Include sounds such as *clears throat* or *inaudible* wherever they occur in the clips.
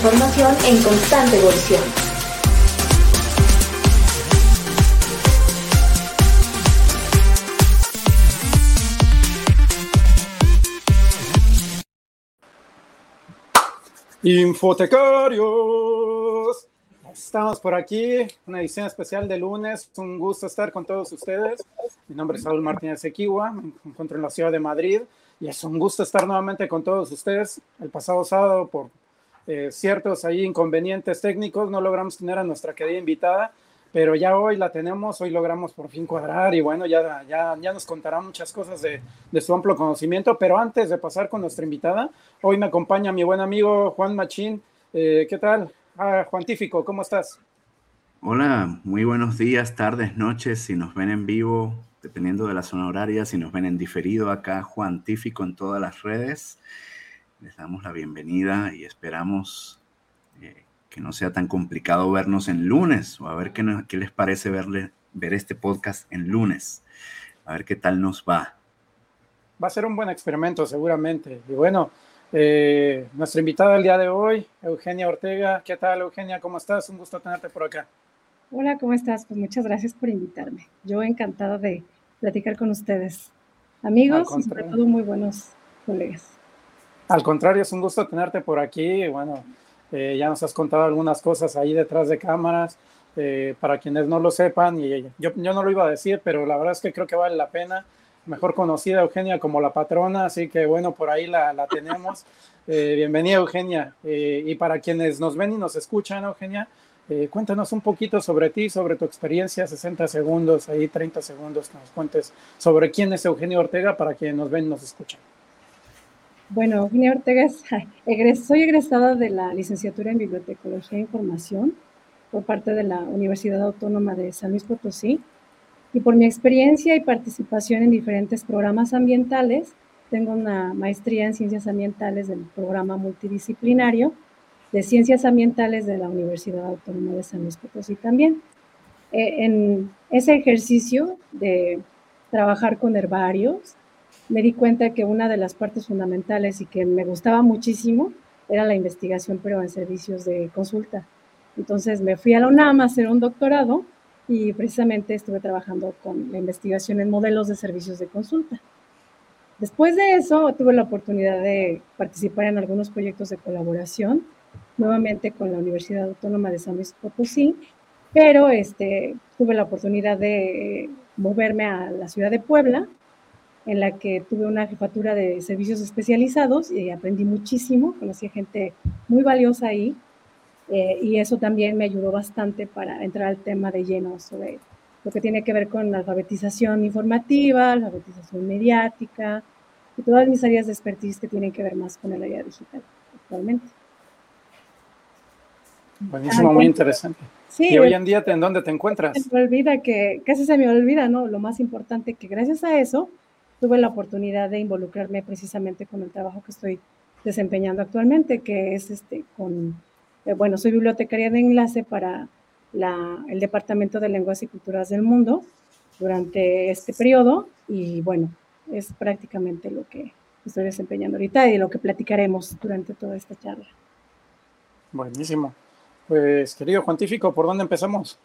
información en constante evolución. Infotecarios. Estamos por aquí, una edición especial de lunes. Un gusto estar con todos ustedes. Mi nombre es Saúl Martínez Equiwa, me encuentro en la ciudad de Madrid y es un gusto estar nuevamente con todos ustedes. El pasado sábado, por eh, ciertos ahí inconvenientes técnicos, no logramos tener a nuestra querida invitada, pero ya hoy la tenemos, hoy logramos por fin cuadrar y bueno, ya, ya, ya nos contará muchas cosas de, de su amplio conocimiento, pero antes de pasar con nuestra invitada, hoy me acompaña mi buen amigo Juan Machín. Eh, ¿Qué tal? Ah, Juan Tífico, ¿cómo estás? Hola, muy buenos días, tardes, noches, si nos ven en vivo, dependiendo de la zona horaria, si nos ven en diferido acá, Juan Tífico en todas las redes. Les damos la bienvenida y esperamos eh, que no sea tan complicado vernos en lunes o a ver qué, qué les parece verle, ver este podcast en lunes. A ver qué tal nos va. Va a ser un buen experimento seguramente. Y bueno, eh, nuestra invitada el día de hoy, Eugenia Ortega. ¿Qué tal, Eugenia? ¿Cómo estás? Un gusto tenerte por acá. Hola, ¿cómo estás? Pues muchas gracias por invitarme. Yo encantada de platicar con ustedes. Amigos y sobre todo muy buenos colegas. Al contrario, es un gusto tenerte por aquí. Bueno, eh, ya nos has contado algunas cosas ahí detrás de cámaras. Eh, para quienes no lo sepan, y yo, yo no lo iba a decir, pero la verdad es que creo que vale la pena. Mejor conocida Eugenia como la patrona, así que bueno, por ahí la, la tenemos. Eh, bienvenida Eugenia. Eh, y para quienes nos ven y nos escuchan, Eugenia, eh, cuéntanos un poquito sobre ti, sobre tu experiencia, 60 segundos, ahí 30 segundos que nos cuentes sobre quién es Eugenia Ortega para quienes nos ven y nos escuchan. Bueno, Eugenia Ortega es, soy egresada de la licenciatura en Bibliotecología e Información por parte de la Universidad Autónoma de San Luis Potosí y por mi experiencia y participación en diferentes programas ambientales, tengo una maestría en ciencias ambientales del programa multidisciplinario de Ciencias Ambientales de la Universidad Autónoma de San Luis Potosí también. Eh, en ese ejercicio de trabajar con herbarios, me di cuenta que una de las partes fundamentales y que me gustaba muchísimo era la investigación, pero en servicios de consulta. Entonces me fui a la UNAM a hacer un doctorado y precisamente estuve trabajando con la investigación en modelos de servicios de consulta. Después de eso, tuve la oportunidad de participar en algunos proyectos de colaboración nuevamente con la Universidad Autónoma de San Luis Potosí, pero este, tuve la oportunidad de moverme a la ciudad de Puebla, en la que tuve una jefatura de servicios especializados y aprendí muchísimo, conocí a gente muy valiosa ahí, eh, y eso también me ayudó bastante para entrar al tema de lleno sobre lo que tiene que ver con la alfabetización informativa, la alfabetización mediática y todas mis áreas de expertise que tienen que ver más con el área digital actualmente. Buenísimo, muy interesante. Sí, y hoy en día, ¿en dónde te encuentras? Se me olvida que, casi se me olvida, ¿no? Lo más importante que gracias a eso tuve la oportunidad de involucrarme precisamente con el trabajo que estoy desempeñando actualmente, que es este con, eh, bueno, soy bibliotecaria de enlace para la, el Departamento de Lenguas y Culturas del Mundo durante este periodo y bueno, es prácticamente lo que estoy desempeñando ahorita y lo que platicaremos durante toda esta charla. Buenísimo. Pues, querido Juantífico, ¿por dónde empezamos?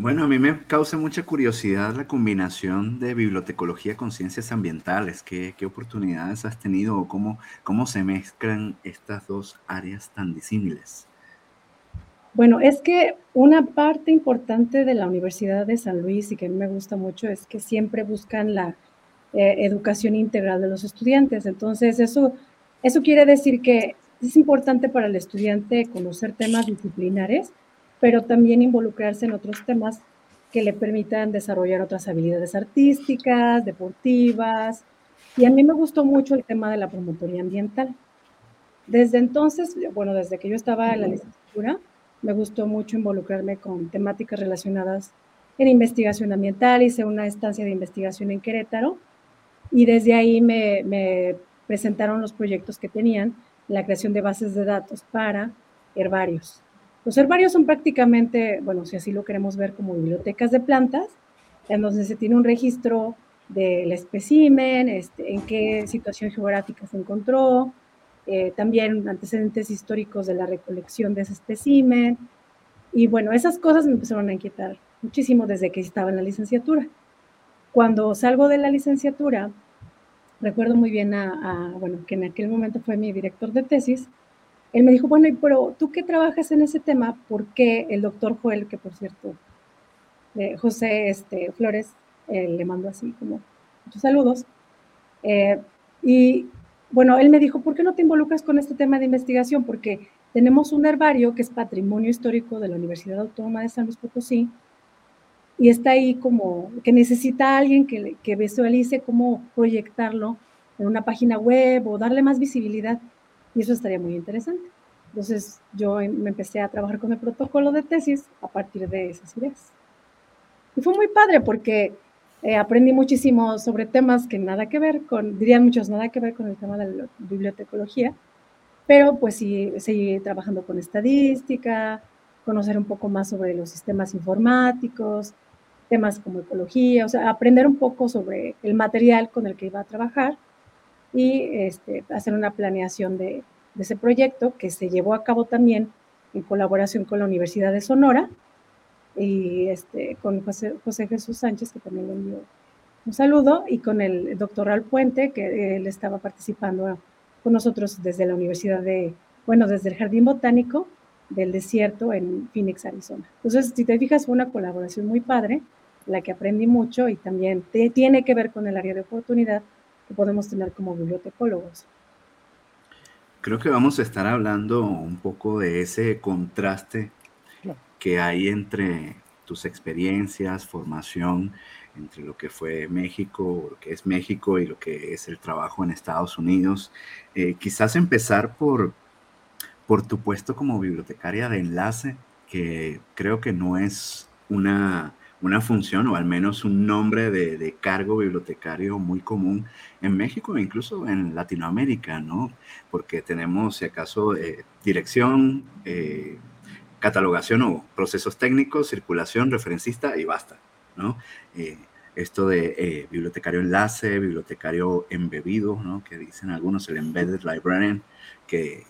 Bueno, a mí me causa mucha curiosidad la combinación de bibliotecología con ciencias ambientales. ¿Qué, oportunidades has tenido o cómo, cómo se mezclan estas dos áreas tan disímiles? Bueno, es que una parte importante de la Universidad de San Luis y que a mí me gusta mucho es que siempre buscan la eh, educación integral de los estudiantes. Entonces, eso, eso quiere decir que es importante para el estudiante conocer temas disciplinares, pero también involucrarse en otros temas que le permitan desarrollar otras habilidades artísticas, deportivas. Y a mí me gustó mucho el tema de la promotoría ambiental. Desde entonces, bueno, desde que yo estaba en la licenciatura, me gustó mucho involucrarme con temáticas relacionadas en investigación ambiental. Hice una estancia de investigación en Querétaro y desde ahí me, me presentaron los proyectos que tenían la creación de bases de datos para herbarios. Los herbarios son prácticamente, bueno, si así lo queremos ver, como bibliotecas de plantas, en donde se tiene un registro del espécimen, este, en qué situación geográfica se encontró, eh, también antecedentes históricos de la recolección de ese espécimen. Y bueno, esas cosas me empezaron a inquietar muchísimo desde que estaba en la licenciatura. Cuando salgo de la licenciatura, recuerdo muy bien a, bueno, que en aquel momento fue mi director de tesis, él me dijo, bueno, pero tú que trabajas en ese tema, ¿por qué el doctor Joel, que por cierto, eh, José este, Flores, eh, le mando así como muchos saludos, eh, y bueno, él me dijo, ¿por qué no te involucras con este tema de investigación? Porque tenemos un herbario que es patrimonio histórico de la Universidad Autónoma de San Luis Potosí, y está ahí como que necesita alguien que, que visualice cómo proyectarlo en una página web o darle más visibilidad. Y eso estaría muy interesante. Entonces yo me empecé a trabajar con el protocolo de tesis a partir de esas ideas. Y fue muy padre porque eh, aprendí muchísimo sobre temas que nada que ver con, dirían muchos, nada que ver con el tema de la bibliotecología, pero pues sí, seguí trabajando con estadística, conocer un poco más sobre los sistemas informáticos, temas como ecología, o sea, aprender un poco sobre el material con el que iba a trabajar y este, hacer una planeación de, ese proyecto que se llevó a cabo también en colaboración con la Universidad de Sonora y este, con José, José Jesús Sánchez, que también le envió un saludo, y con el doctor Al Puente, que él estaba participando con nosotros desde la Universidad de, bueno, desde el Jardín Botánico del Desierto en Phoenix, Arizona. Entonces, si te fijas, fue una colaboración muy padre la que aprendí mucho y también tiene que ver con el área de oportunidad que podemos tener como bibliotecólogos. Creo que vamos a estar hablando un poco de ese contraste que hay entre tus experiencias, formación, entre lo que fue México, lo que es México y lo que es el trabajo en Estados Unidos. Eh, quizás empezar por, por tu puesto como bibliotecaria de enlace, que creo que no es una una función o al menos un nombre de, cargo bibliotecario muy común en México e incluso en Latinoamérica, ¿no? Porque tenemos, si acaso, eh, dirección, eh, catalogación o procesos técnicos, circulación, referencista y basta, ¿no? Eh, esto de bibliotecario enlace, bibliotecario embebido, ¿no? Que dicen algunos, el embedded librarian, que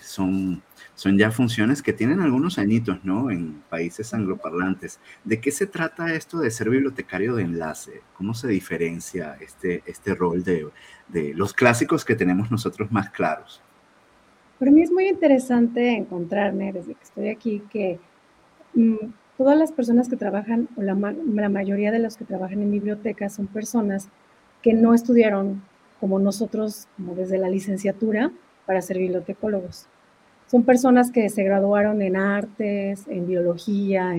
son son ya funciones que tienen algunos añitos, ¿no? En países angloparlantes. ¿De qué se trata esto de ser bibliotecario de enlace? ¿Cómo se diferencia este, este rol de, de los clásicos que tenemos nosotros más claros? Para mí es muy interesante encontrarme desde que estoy aquí que mm, todas las personas que trabajan, o la, la mayoría de los que trabajan en bibliotecas son personas que no estudiaron como nosotros, como desde la licenciatura, para ser bibliotecólogos son personas que se graduaron en artes, en biología,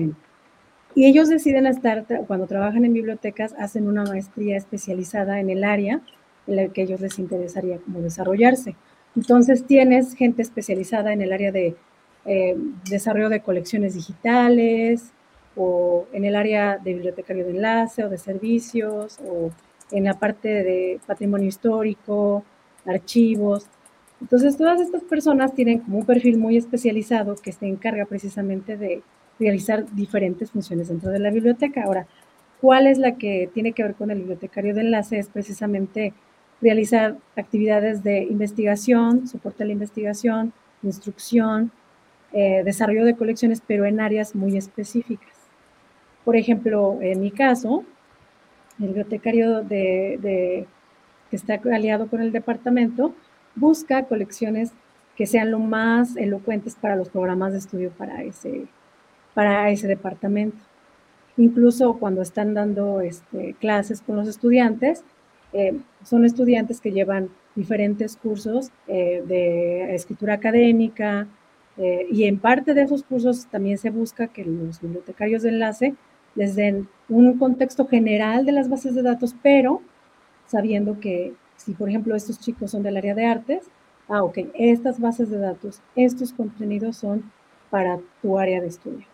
y ellos deciden estar, cuando trabajan en bibliotecas, hacen una maestría especializada en el área en la que ellos les interesaría como desarrollarse. Entonces tienes gente especializada en el área de eh, desarrollo de colecciones digitales o en el área de bibliotecario de enlace o de servicios o en la parte de patrimonio histórico, archivos. Entonces, todas estas personas tienen como un perfil muy especializado que se encarga precisamente de realizar diferentes funciones dentro de la biblioteca. Ahora, ¿cuál es la que tiene que ver con el bibliotecario de enlace? Es precisamente realizar actividades de investigación, soporte a la investigación, instrucción, eh, desarrollo de colecciones, pero en áreas muy específicas. Por ejemplo, en mi caso, el bibliotecario de, que está aliado con el departamento busca colecciones que sean lo más elocuentes para los programas de estudio para ese, para ese departamento. Incluso cuando están dando este, clases con los estudiantes, eh, son estudiantes que llevan diferentes cursos eh, de escritura académica eh, y en parte de esos cursos también se busca que los bibliotecarios de enlace les den un contexto general de las bases de datos, pero sabiendo que si, por ejemplo, estos chicos son del área de artes, ah, ok, estas bases de datos, estos contenidos son para tu área de estudio.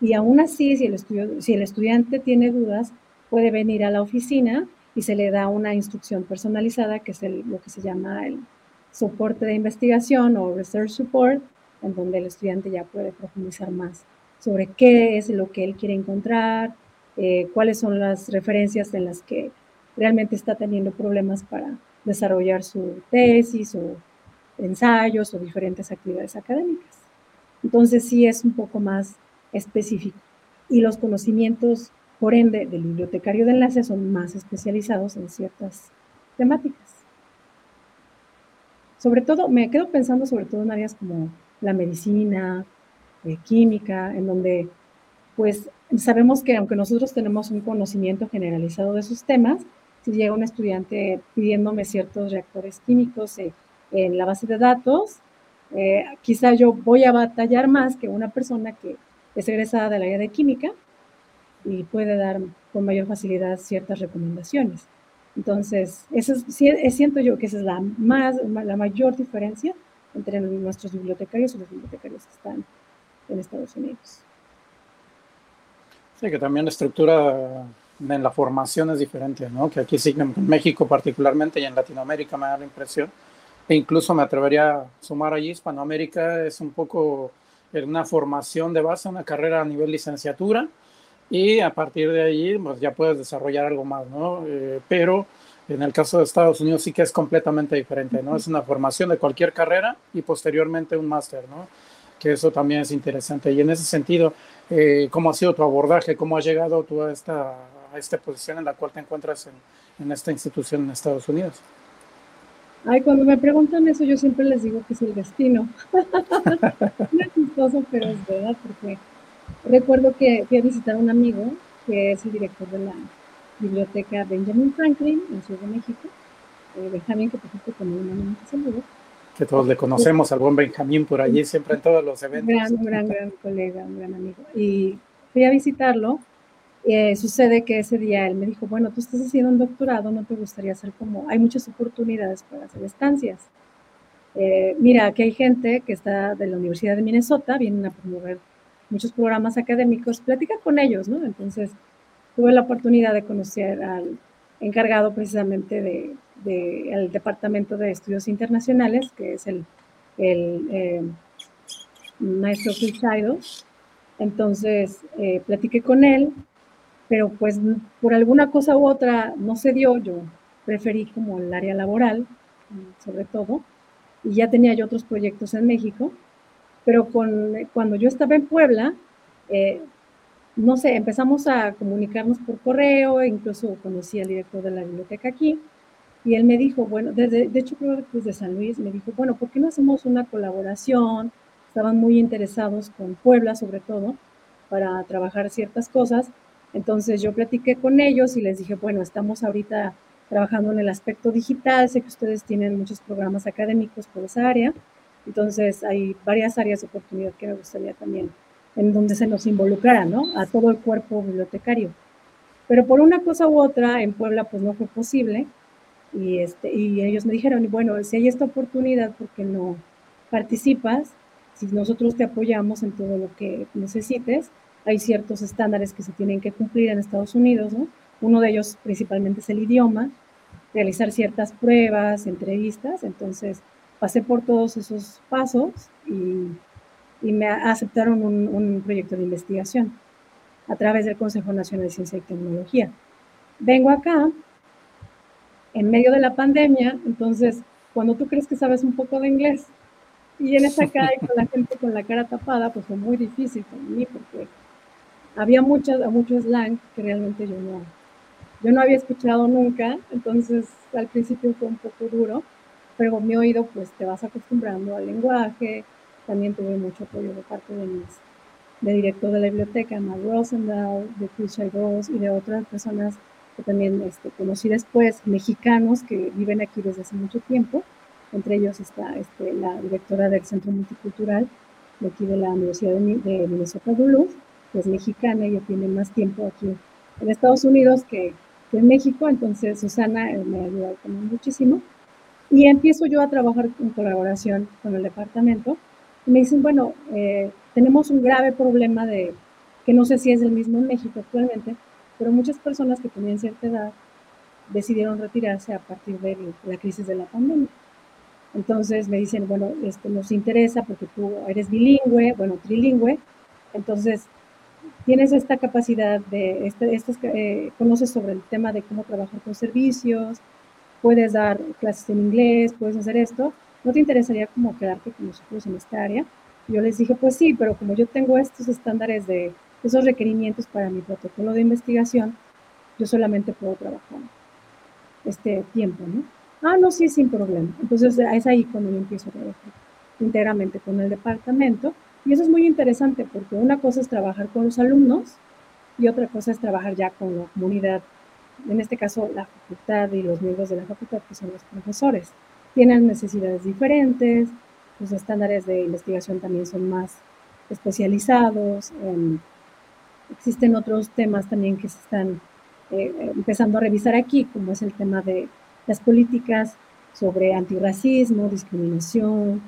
Y aún así, si el, estudio, si el estudiante tiene dudas, puede venir a la oficina y se le da una instrucción personalizada, que es lo que se llama el soporte de investigación o research support, en donde el estudiante ya puede profundizar más sobre qué es lo que él quiere encontrar, eh, cuáles son las referencias en las que realmente está teniendo problemas para desarrollar su tesis o ensayos o diferentes actividades académicas. Entonces sí es un poco más específico. Y los conocimientos, por ende, del bibliotecario de enlace son más especializados en ciertas temáticas. Sobre todo, me quedo pensando sobre todo en áreas como la medicina, eh, química, en donde pues sabemos que aunque nosotros tenemos un conocimiento generalizado de esos temas, llega un estudiante pidiéndome ciertos reactores químicos en la base de datos, eh, quizá yo voy a batallar más que una persona que es egresada del área de química y puede dar con mayor facilidad ciertas recomendaciones. Entonces, eso es, siento yo que esa es la, más, la mayor diferencia entre nuestros bibliotecarios y los bibliotecarios que están en Estados Unidos. Sí, que también la estructura en la formación es diferente, ¿no? Que aquí sí, en México particularmente y en Latinoamérica me da la impresión, e incluso me atrevería a sumar allí, Hispanoamérica es un poco una formación de base, una carrera a nivel licenciatura, y a partir de allí pues ya puedes desarrollar algo más, ¿no? Eh, pero en el caso de Estados Unidos sí que es completamente diferente, ¿no? Es una formación de cualquier carrera y posteriormente un máster, ¿no? Que eso también es interesante. Y en ese sentido, eh, ¿cómo ha sido tu abordaje? ¿Cómo has llegado tú a esta, a esta posición en la cual te encuentras en, en esta institución en Estados Unidos? Ay, cuando me preguntan eso, yo siempre les digo que es el destino. *laughs* no es chistoso, pero es verdad, porque recuerdo que fui a visitar a un amigo que es el director de la biblioteca Benjamin Franklin en Ciudad de México. Eh, Benjamin, que por ejemplo también un saludo. Que todos le conocemos al buen Benjamín por allí, siempre en todos los eventos. Gran, gran, gran colega, un gran amigo. Y fui a visitarlo. Eh, sucede que ese día él me dijo, bueno, tú estás haciendo un doctorado, ¿no te gustaría hacer como, hay muchas oportunidades para hacer estancias? Eh, mira, aquí hay gente que está de la Universidad de Minnesota, vienen a promover muchos programas académicos, platica con ellos, ¿no? Entonces, tuve la oportunidad de conocer al encargado precisamente del de, Departamento de Estudios Internacionales, que es el, el eh, maestro Phil Entonces, eh, platiqué con él, pero pues por alguna cosa u otra no se dio, yo preferí como el área laboral, sobre todo, y ya tenía yo otros proyectos en México, pero con, cuando yo estaba en Puebla, eh, no sé, empezamos a comunicarnos por correo, incluso conocí al director de la biblioteca aquí, y él me dijo, bueno, desde, de hecho creo que desde San Luis, me dijo, bueno, ¿por qué no hacemos una colaboración? Estaban muy interesados con Puebla sobre todo, para trabajar ciertas cosas. Entonces yo platiqué con ellos y les dije, bueno, estamos ahorita trabajando en el aspecto digital, sé que ustedes tienen muchos programas académicos por esa área, entonces hay varias áreas de oportunidad que me gustaría también en donde se nos involucrara, ¿no? A todo el cuerpo bibliotecario. Pero por una cosa u otra, en Puebla, pues no fue posible. Y, este, y ellos me dijeron, bueno, si hay esta oportunidad, ¿por qué no participas? Si nosotros te apoyamos en todo lo que necesites, hay ciertos estándares que se tienen que cumplir en Estados Unidos, ¿no? Uno de ellos principalmente es el idioma, realizar ciertas pruebas, entrevistas, entonces pasé por todos esos pasos y y me aceptaron un, proyecto de investigación a través del Consejo Nacional de Ciencia y Tecnología. Vengo acá en medio de la pandemia, entonces cuando tú crees que sabes un poco de inglés y vienes acá y con la gente con la cara tapada, pues fue muy difícil para mí porque había mucho, mucho slang que realmente yo no, yo no había escuchado nunca, entonces al principio fue un poco duro, pero mi oído pues te vas acostumbrando al lenguaje, también tuve mucho apoyo de parte de mis de director de la biblioteca, Matt Rosendahl, de Chris Ross y de otras personas que también este, conocí después, mexicanos que viven aquí desde hace mucho tiempo. Entre ellos está este, la directora del Centro Multicultural de aquí de la Universidad de, Minnesota Duluth, que es mexicana, ella tiene más tiempo aquí en Estados Unidos que, en México, entonces Susana eh, me ha ayudado también muchísimo. Y empiezo yo a trabajar en colaboración con el departamento me dicen, bueno, eh, tenemos un grave problema de, que no sé si es el mismo en México actualmente, pero muchas personas que tenían cierta edad decidieron retirarse a partir de la crisis de la pandemia. Entonces me dicen, bueno, esto nos interesa porque tú eres bilingüe, bueno, trilingüe, entonces tienes esta capacidad de, este, eh, conoces sobre el tema de cómo trabajar con servicios, puedes dar clases en inglés, puedes hacer esto, ¿no te interesaría como quedarte con nosotros en esta área? yo les dije, pues sí, pero como yo tengo estos estándares de esos requerimientos para mi protocolo de investigación, yo solamente puedo trabajar este tiempo, ¿no? Ah, no, sí, sin problema. Entonces es ahí cuando yo empiezo a trabajar íntegramente con el departamento. Y eso es muy interesante porque una cosa es trabajar con los alumnos y otra cosa es trabajar ya con la comunidad, en este caso la facultad y los miembros de la facultad, que son los profesores. Tienen necesidades diferentes, los estándares de investigación también son más especializados. Em, existen otros temas también que se están eh, empezando a revisar aquí, como es el tema de las políticas sobre antirracismo, discriminación,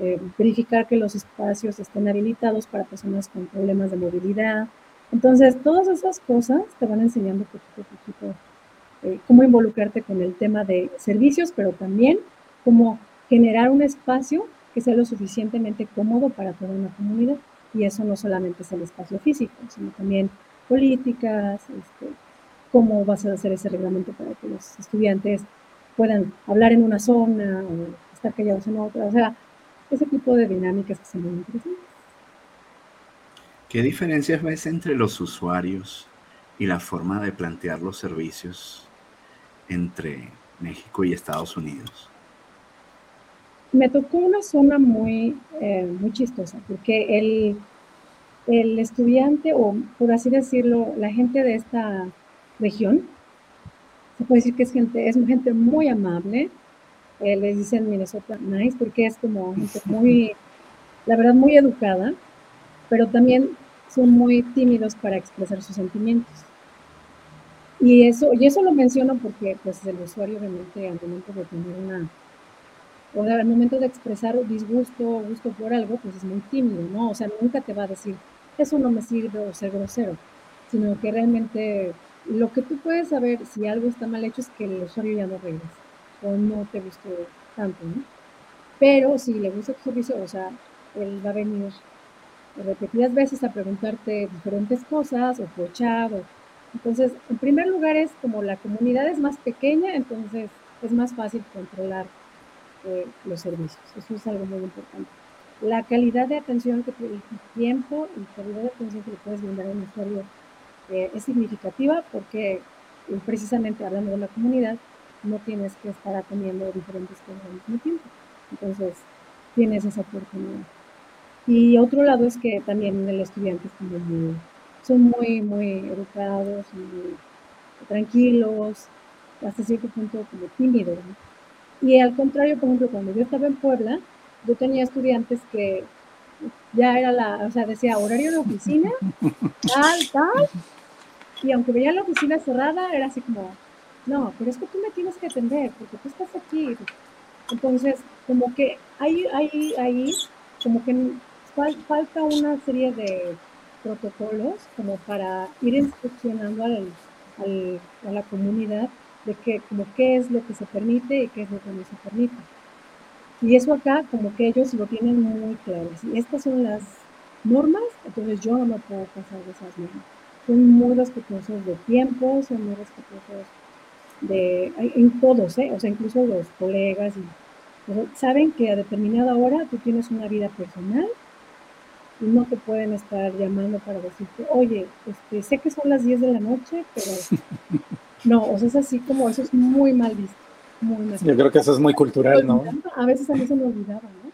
eh, verificar que los espacios estén habilitados para personas con problemas de movilidad. Entonces, todas esas cosas te van enseñando poquito a poquito eh, cómo involucrarte con el tema de servicios, pero también cómo generar un espacio que sea lo suficientemente cómodo para toda una comunidad. Y eso no solamente es el espacio físico, sino también políticas, este, cómo vas a hacer ese reglamento para que los estudiantes puedan hablar en una zona o estar callados en otra. O sea, ese tipo de dinámicas que son muy interesantes. ¿Qué diferencias ves entre los usuarios y la forma de plantear los servicios entre México y Estados Unidos? me tocó una zona muy, eh, muy chistosa, porque el, el estudiante, o por así decirlo, la gente de esta región, se puede decir que es gente, es gente muy amable, eh, les dicen Minnesota Nice, porque es como gente muy, la verdad, muy educada, pero también son muy tímidos para expresar sus sentimientos. Y eso, y eso lo menciono porque pues el usuario realmente al momento de tener una o al momento de expresar disgusto o gusto por algo, pues es muy tímido, ¿no? O sea, nunca te va a decir, eso no me sirve o ser grosero, sino que realmente lo que tú puedes saber si algo está mal hecho es que el usuario ya no regresa o no te gustó tanto, ¿no? Pero si le gusta tu servicio, o sea, él va a venir repetidas veces a preguntarte diferentes cosas o por. Entonces, en primer lugar es como la comunidad es más pequeña, entonces es más fácil controlar los servicios. Eso es algo muy importante. La calidad de atención, que el tiempo y calidad de atención que le puedes brindar a un usuario eh, es significativa porque eh, precisamente hablando de la comunidad, no tienes que estar atendiendo diferentes cosas al mismo tiempo. Entonces, tienes esa oportunidad. Y otro lado es que también los estudiantes son muy, muy educados, muy tranquilos, hasta cierto punto como tímidos. Y al contrario, por ejemplo, cuando yo estaba en Puebla, yo tenía estudiantes que ya era la, o sea, decía horario de oficina, *laughs* tal, tal, y aunque veía la oficina cerrada, era así como, no, pero es que tú me tienes que atender, porque tú estás aquí. Entonces, como que ahí, ahí, ahí, como que falta una serie de protocolos como para ir instruccionando a la comunidad de qué, como qué es lo que se permite y qué es lo que no se permite. Y eso acá como que ellos lo tienen muy claro. Si estas son las normas, entonces yo no puedo pasar de esas normas. Son muy respetuosos de tiempo, son muy respetuosos de, en todos, ¿eh? o sea, incluso los colegas. Y, saben que a determinada hora tú tienes una vida personal y no te pueden estar llamando para decirte, oye, este, sé que son las 10 de la noche, pero *laughs* No, o sea, es así como eso es muy mal visto. Muy mal Yo creo que eso es muy cultural, ¿no? A veces a mí se me olvidaba, ¿no?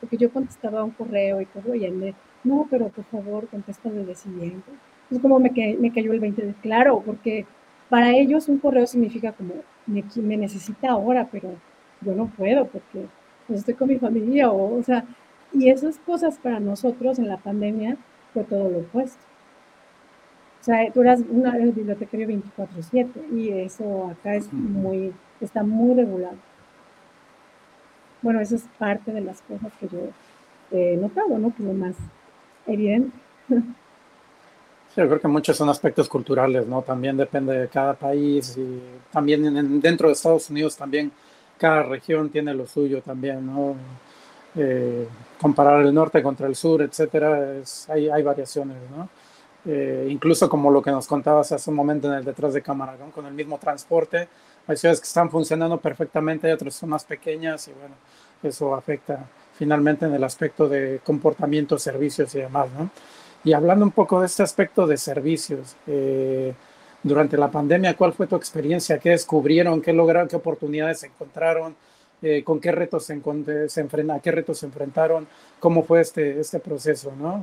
Porque yo contestaba un correo y todo, y él me, no, pero por favor, contesta de siguiente. Es como me, me cayó el 20 de claro, porque para ellos un correo significa como, me, me necesita ahora, pero yo no puedo porque pues, estoy con mi familia, o, o sea, y esas cosas para nosotros en la pandemia fue todo lo opuesto. O sea, tú eras una bibliotecario 24/7 y eso acá es muy, está muy regulado. Bueno, eso es parte de las cosas que yo he notado, ¿no? Que es lo más evidente. *laughs* Yo creo que muchos son aspectos culturales, ¿no? También depende de cada país y también dentro de Estados Unidos también cada región tiene lo suyo también, ¿no? Eh, comparar el norte contra el sur, etcétera, hay, hay variaciones, ¿no? Eh, incluso como lo que nos contabas hace un momento en el detrás de cámara, con el mismo transporte. Hay ciudades que están funcionando perfectamente, hay otras son más pequeñas y bueno, eso afecta finalmente en el aspecto de comportamiento, servicios y demás, ¿no? Y hablando un poco de este aspecto de servicios, eh, durante la pandemia, ¿cuál fue tu experiencia? ¿Qué descubrieron? ¿Qué lograron? ¿Qué oportunidades encontraron? Eh, ¿Con qué retos se, se enfrentaron? ¿Qué retos se enfrentaron? ¿Cómo fue este, este proceso? ¿no?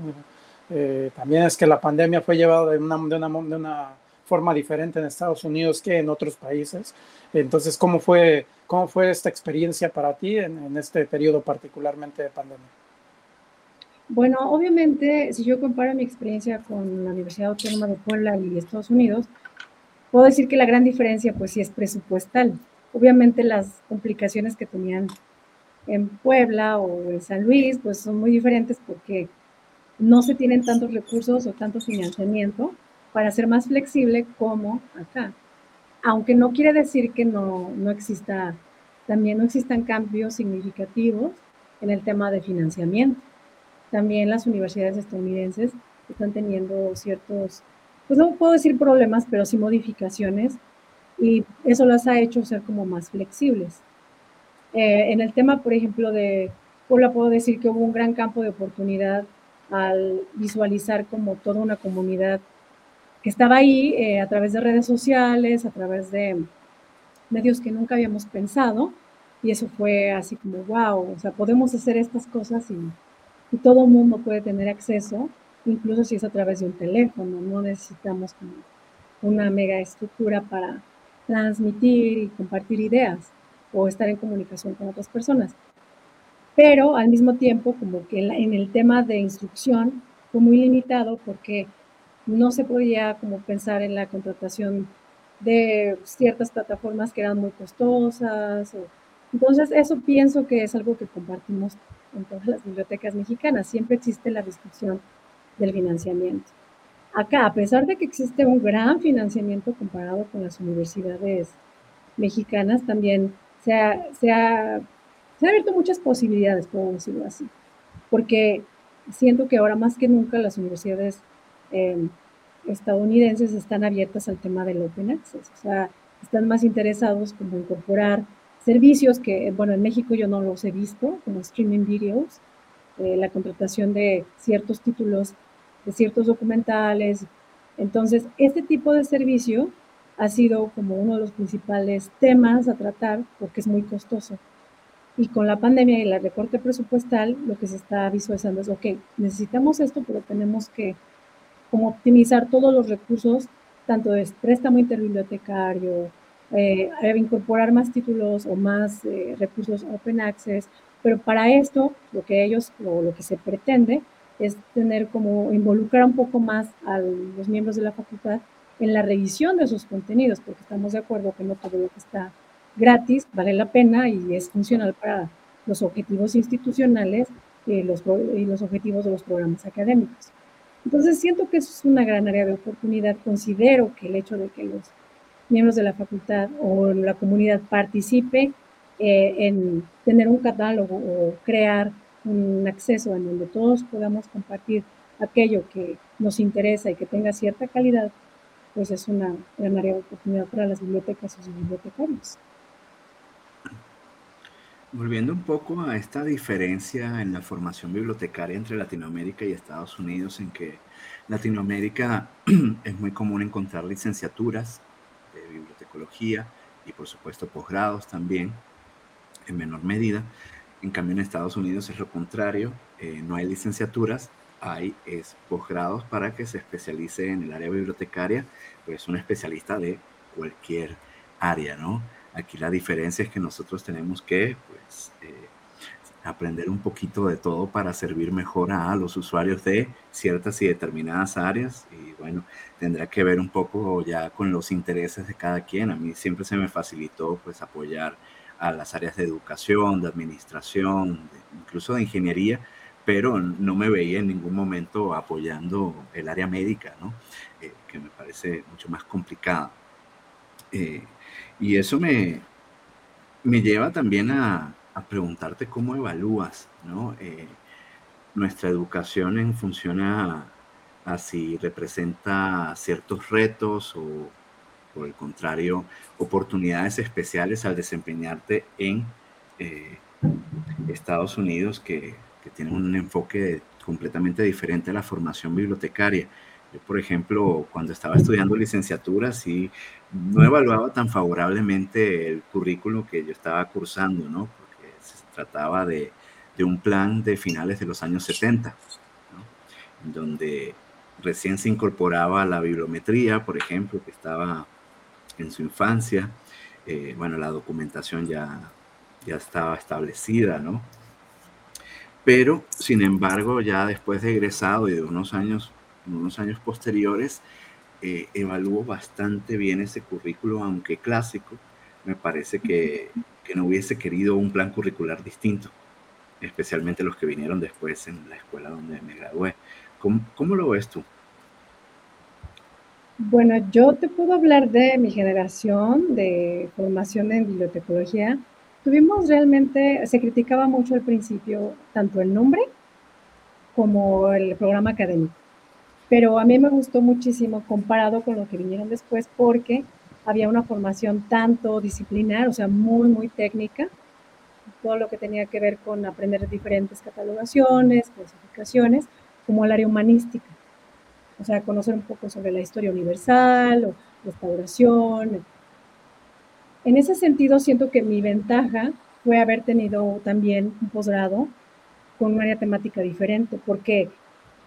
Eh, también es que la pandemia fue llevada de una, de, una, de una forma diferente en Estados Unidos que en otros países. Entonces, ¿cómo fue, cómo fue esta experiencia para ti en, en este periodo particularmente de pandemia? Bueno, obviamente, si yo comparo mi experiencia con la Universidad Autónoma de Puebla y Estados Unidos, puedo decir que la gran diferencia, pues sí, es presupuestal. Obviamente las complicaciones que tenían en Puebla o en San Luis, pues son muy diferentes porque no se tienen tantos recursos o tanto financiamiento para ser más flexible como acá. Aunque no quiere decir que no, no exista, también no existan cambios significativos en el tema de financiamiento. También las universidades estadounidenses están teniendo ciertos, pues no puedo decir problemas, pero sí modificaciones y eso las ha hecho ser como más flexibles. Eh, en el tema, por ejemplo, de Puebla, puedo decir que hubo un gran campo de oportunidad al visualizar como toda una comunidad que estaba ahí eh, a través de redes sociales, a través de medios que nunca habíamos pensado. Y eso fue así como, wow, o sea, podemos hacer estas cosas y, y todo mundo puede tener acceso, incluso si es a través de un teléfono. No necesitamos como una mega estructura para transmitir y compartir ideas o estar en comunicación con otras personas pero al mismo tiempo como que en, el tema de instrucción fue muy limitado porque no se podía como pensar en la contratación de ciertas plataformas que eran muy costosas. entonces, eso pienso que es algo que compartimos en todas las bibliotecas mexicanas. Siempre existe la restricción del financiamiento. Acá, a pesar de que existe un gran financiamiento comparado con las universidades mexicanas, también se ha se han abierto muchas posibilidades, puedo decirlo así, porque siento que ahora más que nunca las universidades em, estadounidenses están abiertas al tema del open access, o sea, están más interesados como incorporar servicios que, bueno, en México yo no los he visto, como streaming videos, eh, la contratación de ciertos títulos, de ciertos documentales. Entonces, este tipo de servicio ha sido como uno de los principales temas a tratar porque es muy costoso. Y con la pandemia y el recorte presupuestal, lo que se está visualizando es, ok, necesitamos esto, pero tenemos que como optimizar todos los recursos, tanto de préstamo interbibliotecario, eh, incorporar más títulos o más eh, recursos open access, pero para esto lo que ellos, o lo que se pretende es tener como involucrar un poco más a los miembros de la facultad en la revisión de esos contenidos, porque estamos de acuerdo que no todo lo que está gratis, vale la pena y es funcional para los objetivos institucionales y los, y los objetivos de los programas académicos. Entonces siento que eso es una gran área de oportunidad. Considero que el hecho de que los miembros de la facultad o la comunidad participe eh, en tener un catálogo o crear un acceso en donde todos podamos compartir aquello que nos interesa y que tenga cierta calidad, pues es una gran área de oportunidad para las bibliotecas y sus bibliotecarios. Volviendo un poco a esta diferencia en la formación bibliotecaria entre Latinoamérica y Estados Unidos, en que Latinoamérica *clears throat* es muy común encontrar licenciaturas y por supuesto posgrados también, en menor medida. En cambio en Estados Unidos es lo contrario, eh, no hay licenciaturas, hay posgrados para que se especialice en el área bibliotecaria, pues un especialista de cualquier área, ¿no? Aquí la diferencia es que nosotros tenemos que pues, eh, aprender un poquito de todo para servir mejor a los usuarios de ciertas y determinadas áreas. Y bueno, tendrá que ver un poco ya con los intereses de cada quien. A mí siempre se me facilitó pues apoyar a las áreas de educación, de administración, incluso de ingeniería, pero no me veía en ningún momento apoyando el área médica, ¿no? Eh, que me parece mucho más complicado. Eh, y eso me, me lleva también a, a preguntarte cómo evalúas ¿no? Eh, nuestra educación en función a, si representa ciertos retos o, por el contrario, oportunidades especiales al desempeñarte en, eh, Estados Unidos que, que tienen un enfoque completamente diferente a la formación bibliotecaria. Yo, por ejemplo, cuando estaba estudiando licenciatura, sí, no evaluaba tan favorablemente el currículo que yo estaba cursando, ¿no? Trataba de, de un plan de finales de los años 70, ¿no? donde recién se incorporaba la bibliometría, por ejemplo, que estaba en su infancia. Eh, bueno, la documentación ya, ya estaba establecida, ¿no? Pero, sin embargo, ya después de egresado y de unos años, unos años posteriores, eh, evalúo bastante bien ese currículo, aunque clásico, me parece que, que, no hubiese querido un plan curricular distinto, especialmente los que vinieron después en la escuela donde me gradué. ¿Cómo, cómo lo ves tú? Bueno, yo te puedo hablar de mi generación de formación en bibliotecología Tuvimos realmente, se criticaba mucho al principio tanto el nombre como el programa académico. Pero a mí me gustó muchísimo comparado con lo que vinieron después porque había una formación tanto disciplinar, o sea, muy, muy técnica, todo lo que tenía que ver con aprender diferentes catalogaciones, clasificaciones, como el área humanística. O sea, conocer un poco sobre la historia universal o restauración, en ese sentido, siento que mi ventaja fue haber tenido también un posgrado con una área temática diferente, porque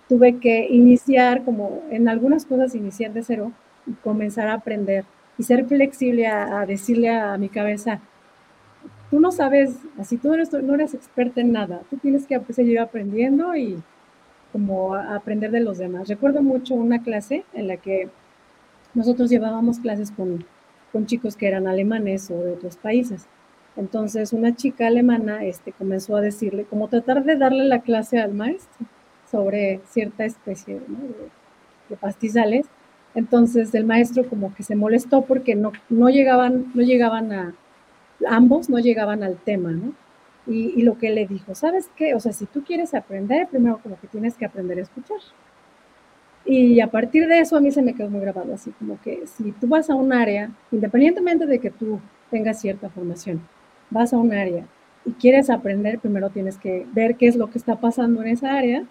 tuve que iniciar, como en algunas cosas, iniciar de cero y comenzar a aprender y ser flexible a, decirle a, mi cabeza, tú no sabes, así tú no eres experta en nada, tú tienes que seguir aprendiendo y como aprender de los demás. Recuerdo mucho una clase en la que nosotros llevábamos clases con con chicos que eran alemanes o de otros países. Entonces una chica alemana este, comenzó a decirle, como tratar de darle la clase al maestro sobre cierta especie de, pastizales. Entonces el maestro como que se molestó porque no, no, llegaban, no llegaban a, ambos no llegaban al tema, ¿no? Y, y, lo que le dijo, ¿sabes qué? O sea, si tú quieres aprender, primero como que tienes que aprender a escuchar. Y a partir de eso a mí se me quedó muy grabado, así como que si tú vas a un área, independientemente de que tú tengas cierta formación, vas a un área y quieres aprender, primero tienes que ver qué es lo que está pasando en esa área,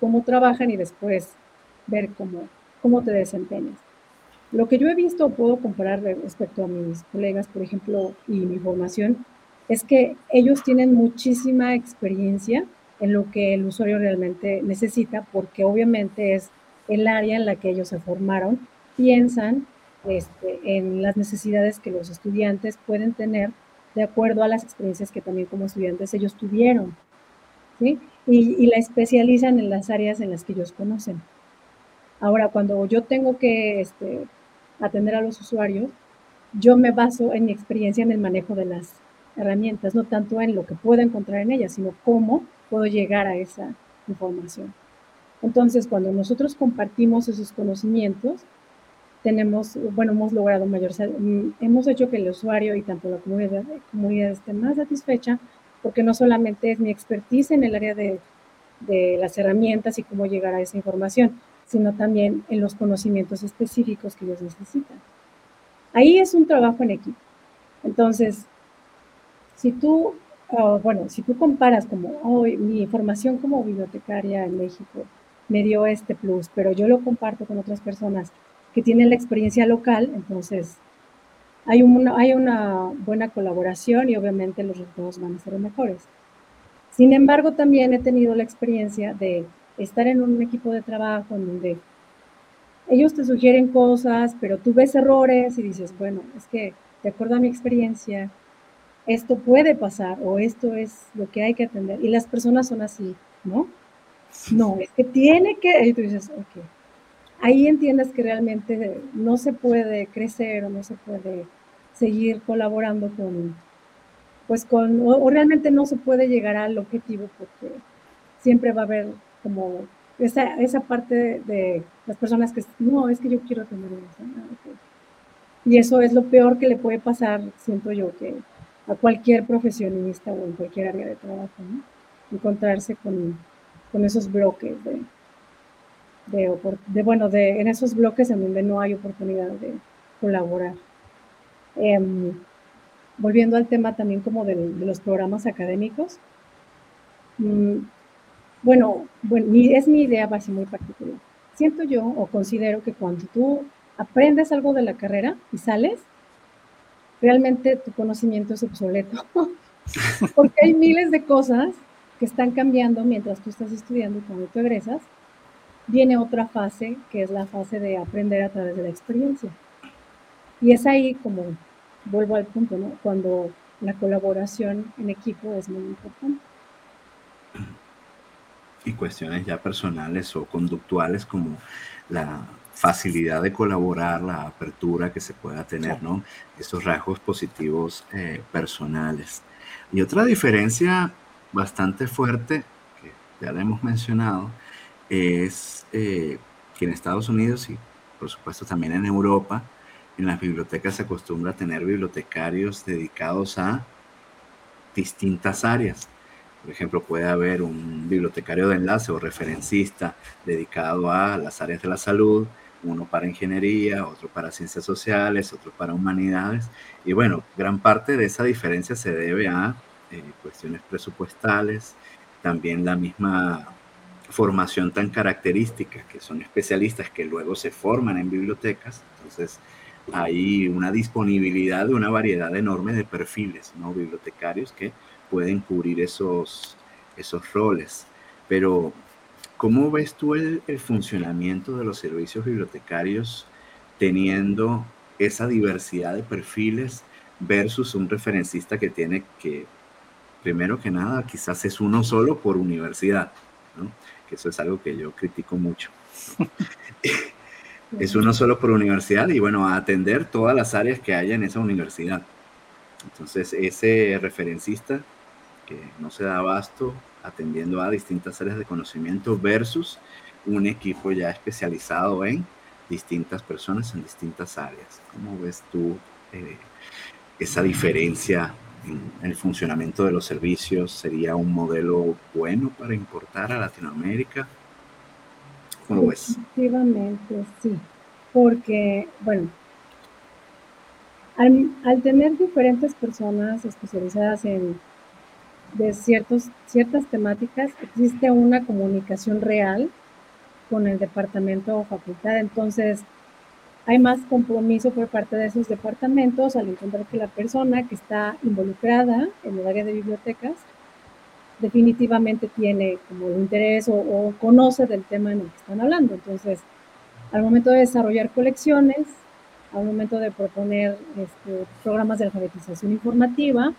cómo trabajan y después ver cómo, cómo te desempeñas. Lo que yo he visto, puedo comparar respecto a mis colegas, por ejemplo, y mi formación, es que ellos tienen muchísima experiencia en lo que el usuario realmente necesita, porque obviamente es el área en la que ellos se formaron, piensan este, en las necesidades que los estudiantes pueden tener de acuerdo a las experiencias que también como estudiantes ellos tuvieron, ¿sí? Y, la especializan en las áreas en las que ellos conocen. Ahora, cuando yo tengo que este, atender a los usuarios, yo me baso en mi experiencia en el manejo de las herramientas, no tanto en lo que puedo encontrar en ellas, sino cómo puedo llegar a esa información. Entonces, cuando nosotros compartimos esos conocimientos, tenemos, bueno, hemos logrado mayor, mm, hemos hecho que el usuario y tanto la comunidad, comunidad esté más satisfecha, porque no solamente es mi expertise en el área de, de las herramientas y cómo llegar a esa información, sino también en los conocimientos específicos que ellos necesitan. Ahí es un trabajo en equipo. Entonces, si tú, ah, bueno, si tú comparas como hoy mi formación como bibliotecaria en México me dio este plus, pero yo lo comparto con otras personas que tienen la experiencia local, entonces hay una, hay una buena colaboración y obviamente los resultados van a ser mejores. Sin embargo, también he tenido la experiencia de estar en un equipo de trabajo en donde ellos te sugieren cosas, pero tú ves errores y dices, bueno, es que de acuerdo a mi experiencia, esto puede pasar o esto es lo que hay que atender. Y las personas son así, ¿no? No, es que tiene que, y tú dices, ok, ahí entiendes que realmente no se puede crecer o no se puede seguir colaborando con, pues con, o, realmente no se puede llegar al objetivo porque siempre va a haber como esa, esa parte de, las personas que, no, es que yo quiero tener eso. Ah, y eso es lo peor que le puede pasar, siento yo, que a cualquier profesionista o en cualquier área de trabajo, ¿no? Encontrarse con con esos bloques de, de, bueno, de, en esos bloques en donde no hay oportunidad de colaborar. Em, volviendo al tema también como de, los programas académicos, mm, bueno, bueno, es mi idea base muy particular. Siento yo o considero que cuando tú aprendes algo de la carrera y sales, realmente tu conocimiento es obsoleto, *laughs* porque hay miles de cosas que están cambiando mientras tú estás estudiando y cuando tú egresas, viene otra fase que es la fase de aprender a través de la experiencia. Y es ahí como, vuelvo al punto, ¿no? Cuando la colaboración en equipo es muy importante. Y cuestiones ya personales o conductuales como la facilidad de colaborar, la apertura que se pueda tener, ¿no? Esos rasgos positivos eh, personales. Y otra diferencia bastante fuerte, que ya la hemos mencionado, es eh, que en Estados Unidos y por supuesto también en Europa, en las bibliotecas se acostumbra a tener bibliotecarios dedicados a distintas áreas. Por ejemplo, puede haber un bibliotecario de enlace o referencista dedicado a las áreas de la salud, uno para ingeniería, otro para ciencias sociales, otro para humanidades. Y bueno, gran parte de esa diferencia se debe a eh, cuestiones presupuestales, también la misma formación tan característica, que son especialistas que luego se forman en bibliotecas. Entonces, hay una disponibilidad de una variedad enorme de perfiles ¿no? bibliotecarios que pueden cubrir esos, esos roles. Pero, ¿cómo ves tú el, el funcionamiento de los servicios bibliotecarios teniendo esa diversidad de perfiles versus un referencista que tiene que, primero que nada, quizás es uno solo por universidad, ¿no? que eso es algo que yo critico mucho. *laughs* es uno solo por universidad y bueno, a atender todas las áreas que haya en esa universidad. Entonces, ese referencista no se da abasto atendiendo a distintas áreas de conocimiento versus un equipo ya especializado en distintas personas en distintas áreas. ¿Cómo ves tú eh, esa diferencia en el funcionamiento de los servicios? ¿Sería un modelo bueno para importar a Latinoamérica? ¿Cómo ves? Efectivamente, sí. Porque, bueno, al, tener diferentes personas especializadas en de ciertos, ciertas temáticas, existe una comunicación real con el departamento o facultad. Entonces, hay más compromiso por parte de esos departamentos al encontrar que la persona que está involucrada en el área de bibliotecas definitivamente tiene como interés o, conoce del tema en el que están hablando. Entonces, al momento de desarrollar colecciones, al momento de proponer este, programas de alfabetización informativa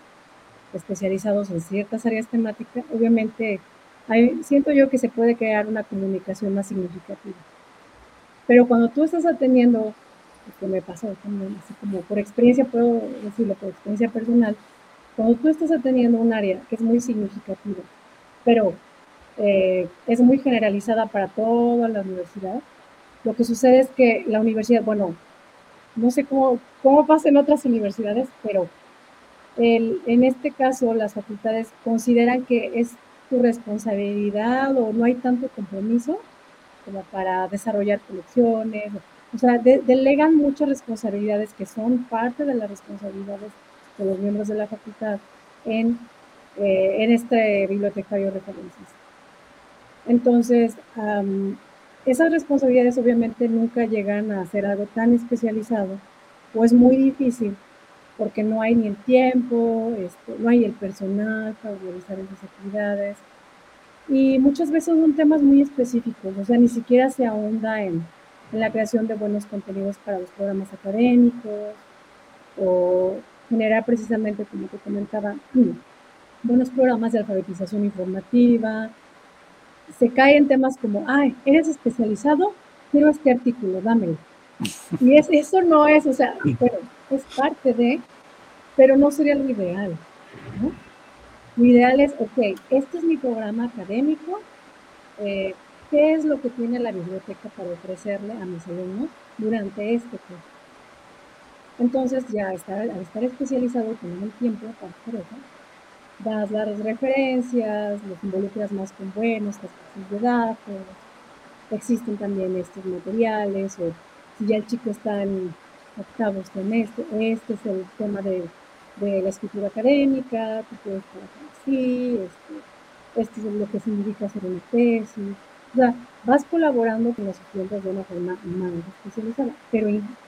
especializados en ciertas áreas temáticas, obviamente siento yo que se puede crear una comunicación más significativa. Pero cuando tú estás atendiendo, que me pasó así como por experiencia, puedo decirlo por experiencia personal, cuando tú estás atendiendo un área que es muy significativa, pero eh, es muy generalizada para toda la universidad, lo que sucede es que la universidad, bueno, no sé cómo, cómo pasa en otras universidades, pero en este caso las facultades consideran que es tu responsabilidad o no hay tanto compromiso como para desarrollar colecciones, o sea, delegan muchas responsabilidades que son parte de las responsabilidades de los miembros de la facultad en, eh, en este bibliotecario referencista. Entonces, esas responsabilidades obviamente nunca llegan a ser algo tan especializado o es muy difícil porque no hay ni el tiempo, este, no hay el personal para realizar esas actividades. Y muchas veces son temas muy específicos, o sea, ni siquiera se ahonda en, en la creación de buenos contenidos para los programas académicos o generar precisamente, como te comentaba, *clears throat* buenos programas de alfabetización informativa. Se cae en temas como, ay, eres especializado, quiero este artículo, dámelo. Y es, eso no es, o sea, bueno, es parte de, pero no sería lo ideal. ¿no? Lo ideal es, ok, este es mi programa académico, eh, ¿qué es lo que tiene la biblioteca para ofrecerle a mis alumnos durante este curso? Entonces, ya estar, al estar especializado, con el tiempo para eso, das las referencias, los involucras más con buenos casos de datos, existen también estos materiales, o si ya el chico está en octavos este, este es el tema de, de la escritura académica, tú puedes trabajar así, este, esto es lo que significa hacer una tesis. O sea, vas colaborando con los estudiantes de una forma más especializada. Pero,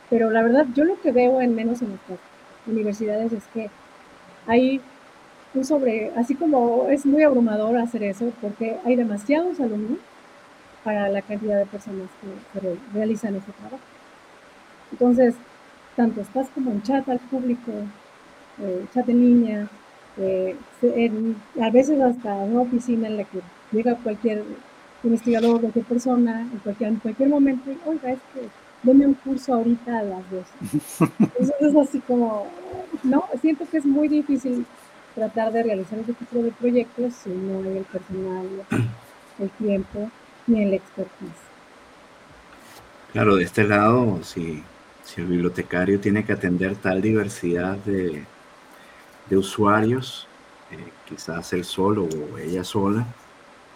pero la verdad, yo lo que veo en menos en nuestras universidades es que hay un sobre, así como es muy abrumador hacer eso, porque hay demasiados alumnos para la cantidad de personas que, realizan ese trabajo. Entonces, tanto estás como en chat al público, eh, chat en línea, eh, a veces hasta una oficina en la que llega cualquier investigador, cualquier persona, en cualquier, en cualquier momento, y, oiga, es que denme un curso ahorita a las dos. *laughs* Entonces es así como, no, siento que es muy difícil tratar de realizar ese tipo de proyectos si no hay el personal, el tiempo ni el expertise. Claro, de este lado, si, si el bibliotecario tiene que atender tal diversidad de, de usuarios, eh, quizás él solo o ella sola,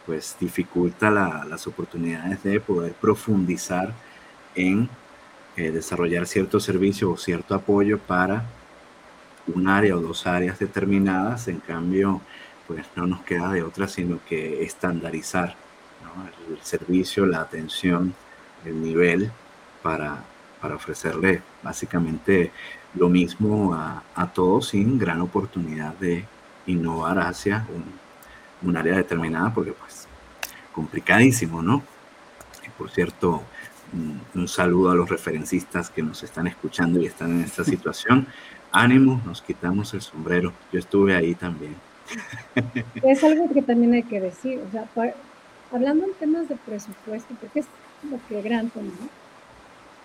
pues dificulta las oportunidades de poder profundizar en eh, desarrollar cierto servicio o cierto apoyo para un área o dos áreas determinadas. En cambio, pues no nos queda de otra sino que estandarizar el, servicio, la atención, el nivel para, para ofrecerle básicamente lo mismo a, a, todos sin gran oportunidad de innovar hacia un, un área determinada, porque pues complicadísimo, ¿no? Y por cierto, un, saludo a los referencistas que nos están escuchando y están en esta *laughs* situación. Ánimo, nos quitamos el sombrero. Yo estuve ahí también. Es algo que también hay que decir, o sea, hablando en temas de presupuesto, porque es lo que gran tema, ¿no?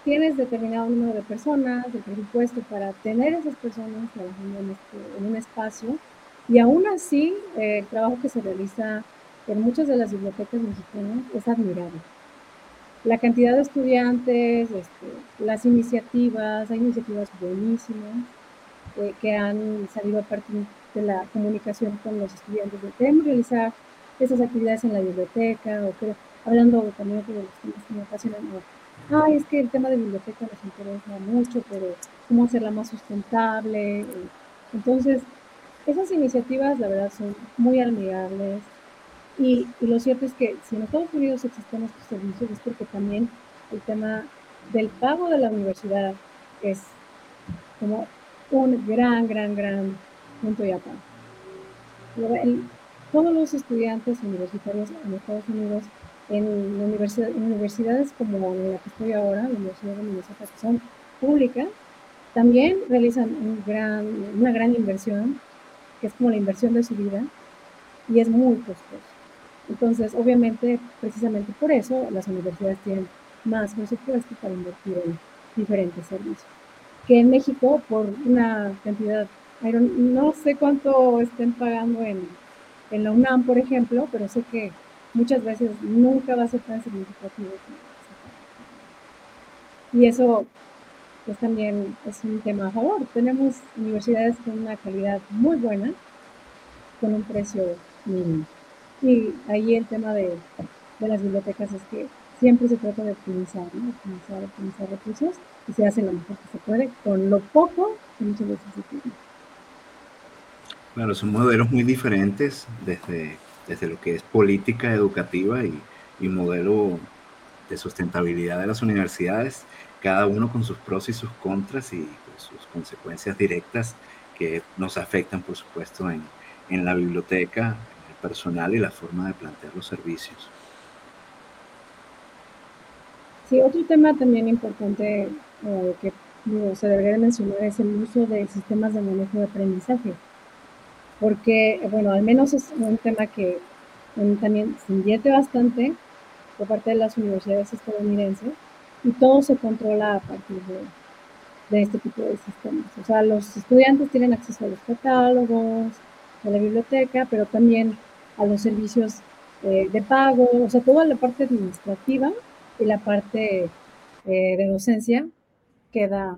Tienes determinado número de personas, de presupuesto para tener esas personas trabajando en, este, en un espacio, y aún así el trabajo que se realiza en muchas de las bibliotecas mexicanas es admirable la cantidad de estudiantes, este, las iniciativas, hay iniciativas buenísimas eh, que han salido a partir de la comunicación con los estudiantes de queremos realizar esas actividades en la biblioteca o hablando también de los temas que me apasionan. Ay, es que el tema de biblioteca nos interesa mucho, pero cómo hacerla más sustentable. Entonces, esas iniciativas, la verdad, son muy admirables. Y, lo cierto es que si en Estados Unidos existen estos servicios es porque también el tema del pago de la universidad es como un gran, gran, gran punto y aparte. Todos los estudiantes universitarios en Estados Unidos, en, universidad, universidades como la que estoy ahora, la Universidad de Minnesota, que son públicas, también realizan un gran, una gran inversión, que es como la inversión de su vida, y es muy costoso. Entonces, obviamente, precisamente por eso, las universidades tienen más presupuesto para invertir en diferentes servicios. Que en México, por una cantidad, no sé cuánto estén pagando en, en la UNAM, por ejemplo, pero sé que muchas veces nunca va a ser tan significativo. Y eso pues también es un tema a favor. Tenemos universidades con una calidad muy buena, con un precio mínimo. Y ahí el tema de, de, las bibliotecas es que siempre se trata de optimizar, ¿no? Optimizar, optimizar recursos y se hace lo mejor que se puede con lo poco que muchas veces se tiene. Claro, son modelos muy diferentes desde, desde lo que es política educativa y, y modelo de sustentabilidad de las universidades, cada uno con sus pros y sus contras y sus consecuencias directas que nos afectan, por supuesto, en, en la biblioteca, personal y la forma de plantear los servicios. Sí, otro tema también importante eh, que se debería mencionar es el uso de sistemas de manejo de aprendizaje, porque, bueno, al menos es un tema que también se invierte bastante por parte de las universidades estadounidenses y todo se controla a partir de, de este tipo de sistemas. O sea, los estudiantes tienen acceso a los catálogos, a la biblioteca, pero también a los servicios eh, de pago, o sea, toda la parte administrativa y la parte eh, de docencia queda,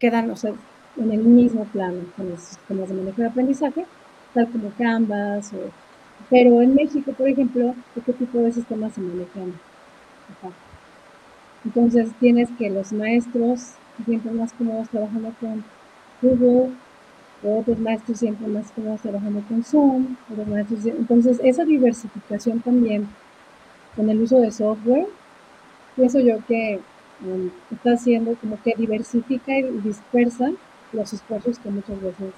quedan o sea, en el mismo plano con los sistemas de manejo de aprendizaje, tal como Canvas, pero en México, por ejemplo, ¿qué tipo de sistemas se manejan? Entonces tienes que los maestros siempre más cómodos trabajando con Google, otros maestros siempre más más trabajando con Zoom, otros maestros, entonces esa diversificación también con el uso de software, pienso yo que um, está haciendo como que diversifica y dispersa los esfuerzos que muchas veces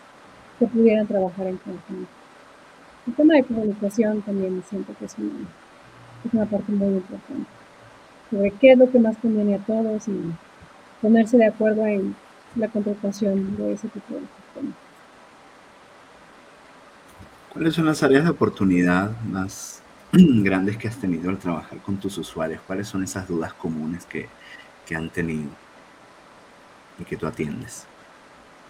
se pudieran trabajar en conjunto. El tema de comunicación también siento que es una, es una parte muy importante, sobre qué es lo que más conviene a todos y ponerse de acuerdo en la contratación de ese tipo de sistemas. ¿Cuáles son las áreas de oportunidad más *clears throat* grandes que has tenido al trabajar con tus usuarios? ¿Cuáles son esas dudas comunes que, que han tenido y que tú atiendes?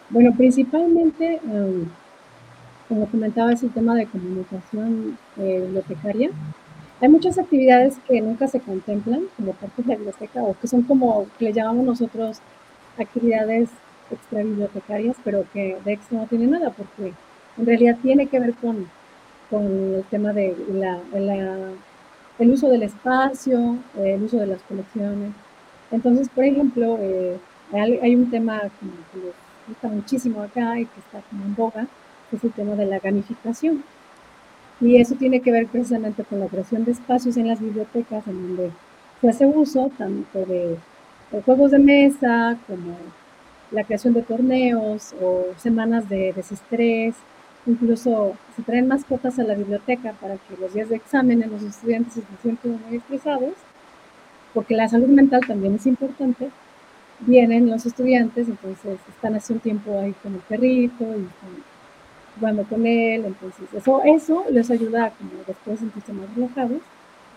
Bueno, principalmente, um, como comentaba, es el tema de comunicación eh, bibliotecaria. Hay muchas actividades que nunca se contemplan como parte de la biblioteca o que son como que le llamamos nosotros actividades extra bibliotecarias, pero que de extra no tiene nada porque en realidad tiene que ver con, con el tema de la, el uso del espacio, el uso de las colecciones. Entonces, por ejemplo, eh, hay, un tema les gusta muchísimo acá y que está como en boga, es el tema de la gamificación. Y eso tiene que ver precisamente con la creación de espacios en las bibliotecas en donde se hace uso tanto de, de juegos de mesa como la creación de torneos o semanas de desestrés, Incluso se traen mascotas a la biblioteca para que los días de examen en los estudiantes se sientan muy estresados, porque la salud mental también es importante. Vienen los estudiantes, entonces están hace un tiempo ahí con el perrito y jugando con él, entonces eso, eso les ayuda a como después sentirse más relajados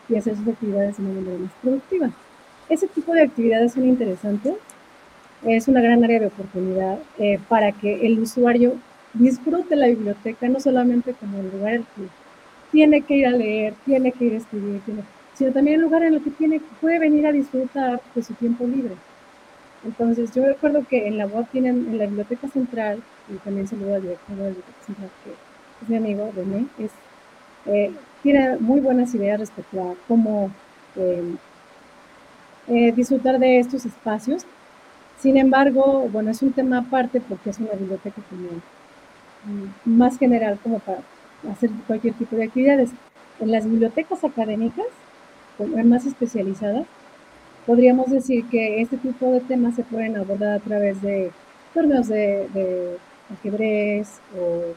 y hacer sus actividades de una manera más productiva. Ese tipo de actividades son interesantes, es una gran área de oportunidad eh, para que el usuario disfrute la biblioteca no solamente como el lugar que tiene que ir a leer, tiene que ir a escribir, sino también el lugar en el que tiene, puede venir a disfrutar de su tiempo libre. Entonces, yo recuerdo que en la UAP tienen, en la Biblioteca Central, y también saludo al director de la Biblioteca Central, que es mi amigo René, es, eh, tiene muy buenas ideas respecto a cómo eh, eh, disfrutar de estos espacios. Sin embargo, bueno, es un tema aparte porque es una biblioteca común más general como para hacer cualquier tipo de actividades. En las bibliotecas académicas, más especializadas, podríamos decir que este tipo de temas se pueden abordar a través de torneos de, ajedrez o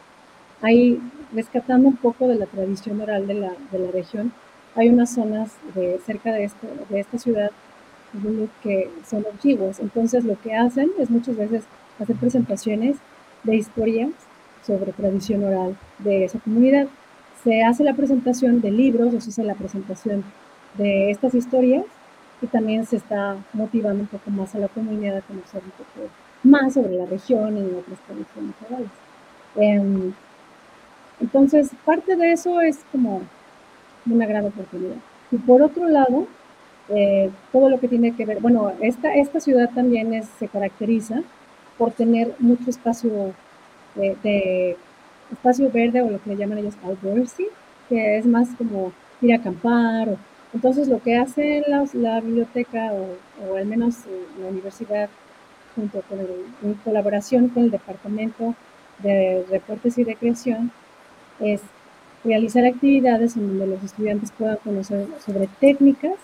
ahí rescatando un poco de la tradición oral de la, de la región. Hay unas zonas de, cerca de, esto, de esta ciudad que son antiguos, entonces lo que hacen es muchas veces hacer presentaciones de historias sobre tradición oral de esa comunidad. Se hace la presentación de libros o se hace la presentación de estas historias y también se está motivando un poco más a la comunidad a conocer un poco más sobre la región y otras tradiciones orales. Em, entonces, parte de eso es como una gran oportunidad. Y por otro lado, eh, todo lo que tiene que ver, bueno, esta, esta ciudad también se caracteriza por tener mucho espacio de, espacio verde o lo que le llaman ellos outdoorsy, que es más como ir a acampar. Entonces lo que hace la, biblioteca o, al menos eh, la universidad junto con en colaboración con el departamento de reportes y recreación es realizar actividades en donde los estudiantes puedan conocer sobre técnicas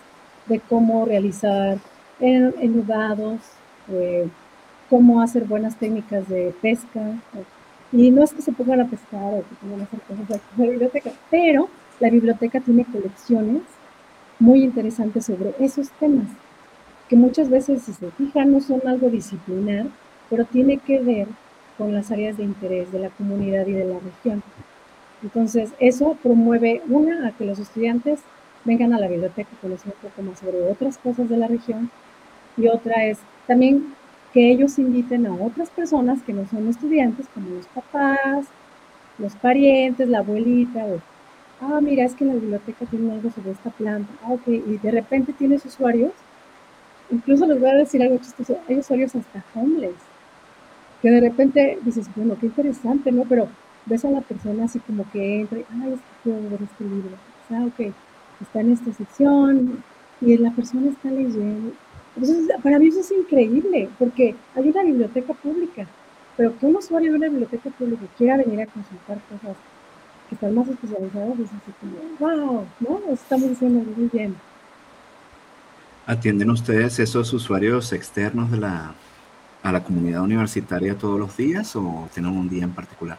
de cómo realizar enudados, eh, cómo hacer buenas técnicas de pesca, y no es que se pongan a pescar o que pongan a hacer cosas en la biblioteca, pero la biblioteca tiene colecciones muy interesantes sobre esos temas, que muchas veces, si se fijan, no son algo disciplinar, pero tiene que ver con las áreas de interés de la comunidad y de la región. Entonces, eso promueve, una, a que los estudiantes vengan a la biblioteca a conocer un poco más sobre otras cosas de la región, y otra es también que ellos inviten a otras personas que no son estudiantes, como los papás, los parientes, la abuelita, o, ah, mira, es que la biblioteca tienen algo sobre esta planta, ah, ok, y de repente tienes usuarios, incluso les voy a decir algo chistoso, hay usuarios hasta homeless, que de repente dices, bueno, qué interesante, ¿no? Pero ves a la persona así como que entra, ay, es que quiero ver este libro, ah, ok, está en esta sección, y la persona está leyendo, entonces, para mí eso es increíble, porque hay una biblioteca pública pero que un usuario de una biblioteca pública quiera venir a consultar cosas que están más especializadas, es así como, wow, ¿no? Estamos haciendo muy bien. ¿Atienden ustedes esos usuarios externos de la, a la comunidad universitaria todos los días o tienen un día en particular?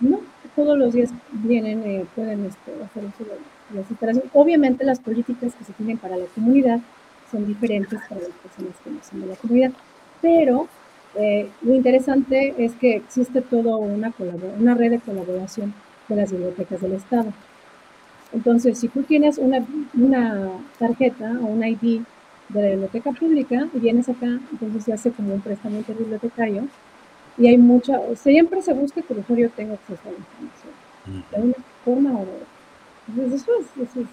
No, todos los días vienen, eh, pueden este, hacer uso de las instalaciones. Obviamente las políticas que se tienen para la comunidad son diferentes para las personas que no son de la comunidad, pero eh, lo interesante es que existe toda una, una red de colaboración de las bibliotecas del Estado. Entonces, si tú tienes una, una tarjeta o un ID de la biblioteca pública y vienes acá, entonces se hace como un préstamo bibliotecario y hay mucha, siempre se busca que el usuario tenga acceso a la información, de una forma o de otra. Entonces, eso es, eso es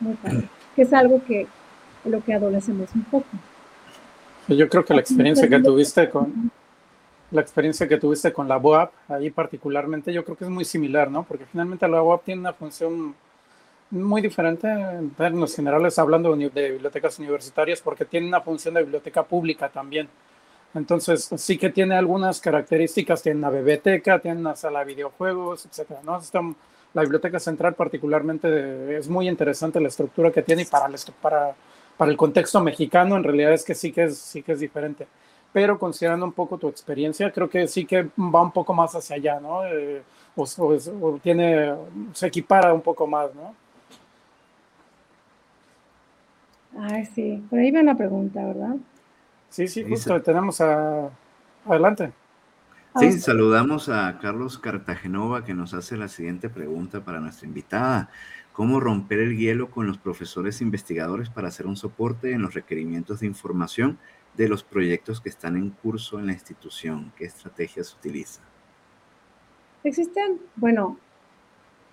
muy padre, que es algo que lo que adolecemos un poco. Yo creo que la experiencia que tuviste con la experiencia que tuviste con la WAP, ahí particularmente, yo creo que es muy similar, ¿no? Porque finalmente la WAP tiene una función muy diferente en términos generales, hablando de bibliotecas universitarias, porque tiene una función de biblioteca pública también. Entonces, sí que tiene algunas características, tiene una biblioteca, tiene una sala de videojuegos, etcétera, ¿no? la biblioteca central particularmente es muy interesante la estructura que tiene y para, el contexto mexicano en realidad es que sí que sí que es diferente. Pero considerando un poco tu experiencia, creo que sí que va un poco más hacia allá, ¿no? Eh, o, tiene, se equipara un poco más, ¿no? Ay, sí, por ahí va una pregunta, ¿verdad? Sí, sí, justo, tenemos a... Adelante. Sí, saludamos a Carlos Cartagenova que nos hace la siguiente pregunta para nuestra invitada. ¿Cómo romper el hielo con los profesores investigadores para hacer un soporte en los requerimientos de información de los proyectos que están en curso en la institución? ¿Qué estrategias utiliza? Existen, bueno,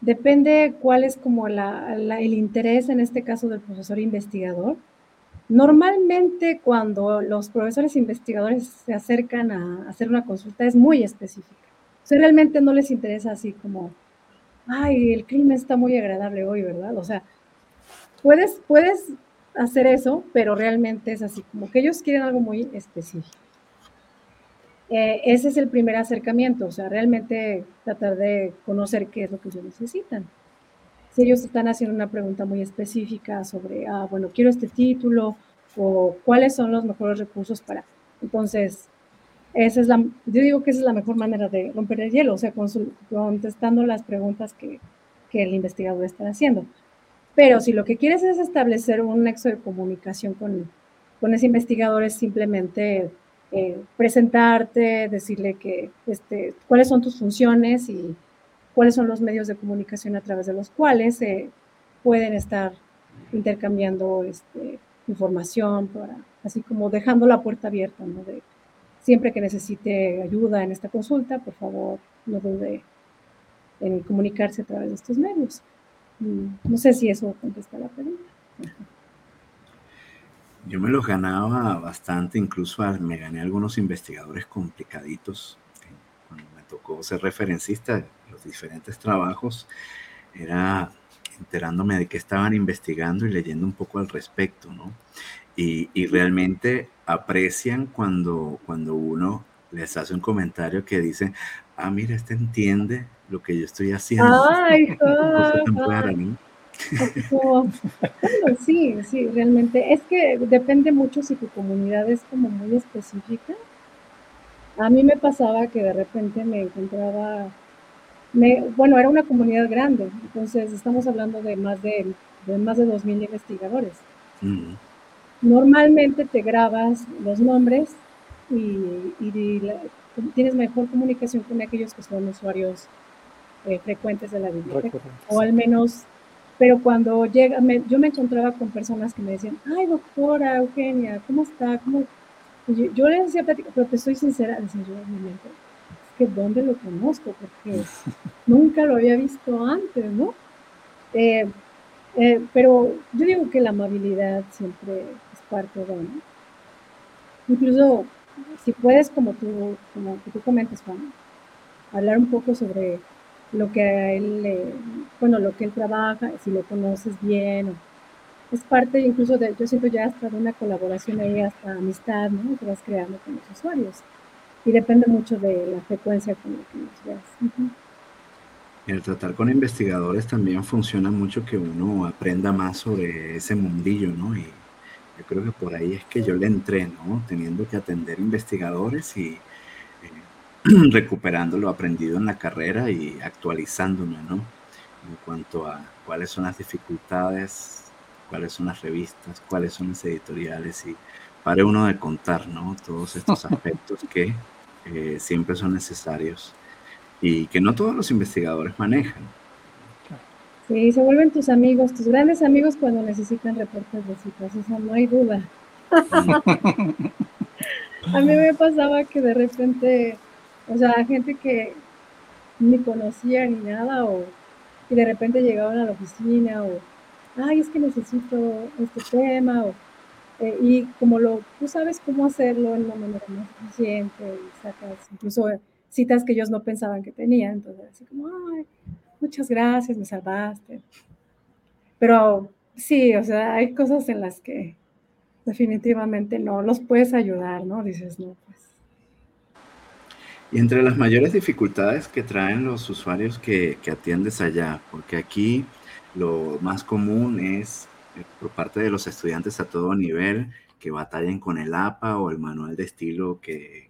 depende cuál es como el interés en este caso del profesor investigador. Normalmente cuando los profesores investigadores se acercan a hacer una consulta es muy específica. O sea, realmente no les interesa así como, ay, el clima está muy agradable hoy, ¿verdad? O sea, puedes, puedes hacer eso, pero realmente es así, como que ellos quieren algo muy específico. Eh, ese es el primer acercamiento, o sea, realmente tratar de conocer qué es lo que ellos necesitan si ellos están haciendo una pregunta muy específica sobre, ah, bueno, quiero este título o cuáles son los mejores recursos para. Entonces, esa es la, yo digo que esa es la mejor manera de romper el hielo, o sea, contestando las preguntas que, que el investigador está haciendo. Pero si lo que quieres es establecer un nexo de comunicación con, con ese investigador, es simplemente eh, presentarte, decirle que, este, cuáles son tus funciones y cuáles son los medios de comunicación a través de los cuales se pueden estar intercambiando este, información, así como dejando la puerta abierta, ¿no? De, siempre que necesite ayuda en esta consulta, por favor, no dude en comunicarse a través de estos medios. Mm, no sé si eso contesta la pregunta. Yo me los ganaba bastante, incluso me gané algunos investigadores complicaditos. Cuando me tocó ser referencista, diferentes trabajos, era enterándome de qué estaban investigando y leyendo un poco al respecto, ¿no? Y, y, realmente aprecian cuando, cuando uno les hace un comentario que dice, ah, mira, este entiende lo que yo estoy haciendo. Ay, *laughs* sí, sí, realmente. Es que depende mucho si tu comunidad es como muy específica. A mí me pasaba que de repente me encontraba bueno, era una comunidad grande, entonces estamos hablando de más de, más de 2.000 investigadores. Mm. Normalmente te grabas los nombres y, tienes mejor comunicación con aquellos que son usuarios eh, frecuentes de la biblioteca, o al menos, pero cuando llega, yo me encontraba con personas que me decían, ay doctora Eugenia, ¿cómo está? ¿Cómo? Yo, les decía, pero te soy sincera, decía yo mente, que dónde lo conozco, porque *laughs* nunca lo había visto antes, ¿no? Eh, eh, pero yo digo que la amabilidad siempre es parte de, ¿no? Incluso si puedes, como tú, como tú comentas, Juan, hablar un poco sobre lo que a él, bueno, lo que él trabaja, si lo conoces bien, es parte incluso de, yo siento ya hasta de una colaboración ahí, hasta amistad, ¿no? Que vas creando con los usuarios. y depende mucho de la frecuencia con la que nos veas. El tratar con investigadores también funciona mucho que uno aprenda más sobre ese mundillo, ¿no? Y yo creo que por ahí es que yo le entré, ¿no? Teniendo que atender investigadores y eh, *clears throat* recuperando lo aprendido en la carrera y actualizándome, ¿no? En cuanto a cuáles son las dificultades, cuáles son las revistas, cuáles son las editoriales y pare uno de contar, ¿no? Todos estos *laughs* aspectos que eh, siempre son necesarios y que no todos los investigadores manejan. Sí, se vuelven tus amigos, tus grandes amigos cuando necesitan reportes de citas, eso no hay duda. *laughs* a mí me pasaba que de repente, o sea, gente que ni conocía ni nada, o y de repente llegaban a la oficina, o ay, es que necesito este tema, o eh, y como lo, tú sabes cómo hacerlo en una manera más eficiente y sacas incluso citas que ellos no pensaban que tenían, entonces así como, ay, muchas gracias, me salvaste. Pero sí, o sea, hay cosas en las que definitivamente no los puedes ayudar, ¿no? Dices, no, pues. Y entre las mayores dificultades que traen los usuarios que, atiendes allá, porque aquí lo más común es por parte de los estudiantes a todo nivel que batallen con el APA o el manual de estilo que,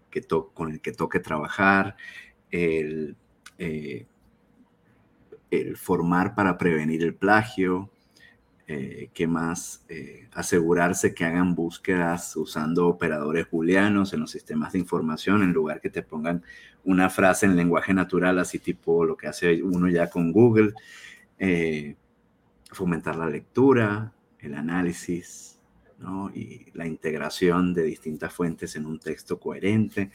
con el que toque trabajar, el, eh, el, formar para prevenir el plagio, eh, que más eh, asegurarse que hagan búsquedas usando operadores booleanos en los sistemas de información en lugar que te pongan una frase en lenguaje natural, así tipo lo que hace uno ya con Google fomentar la lectura, el análisis ¿no? y la integración de distintas fuentes en un texto coherente.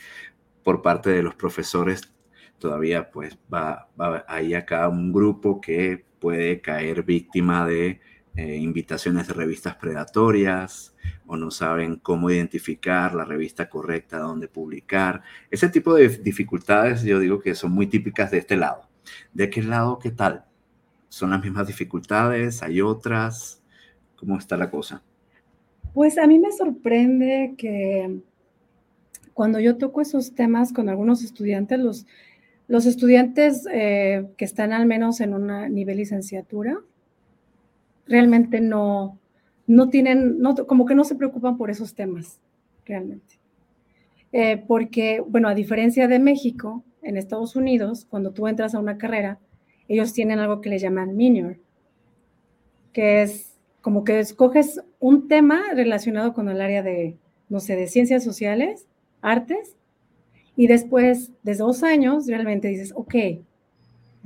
Por parte de los profesores todavía pues va, va ahí acá un grupo que puede caer víctima de eh, invitaciones de revistas predatorias o no saben cómo identificar la revista correcta donde publicar. Ese tipo de dificultades yo digo que son muy típicas de este lado. ¿De qué lado qué tal? ¿Son las mismas dificultades? ¿Hay otras? ¿Cómo está la cosa? Pues a mí me sorprende que cuando yo toco esos temas con algunos estudiantes, los, los estudiantes eh, que están al menos en un nivel licenciatura, realmente no, no tienen, no, como que no se preocupan por esos temas, realmente. Eh, porque, bueno, a diferencia de México, en Estados Unidos, cuando tú entras a una carrera, ellos tienen algo que le llaman minor, que es como que escoges un tema relacionado con el área de, no sé, de ciencias sociales, artes, y después de dos años realmente dices, ok,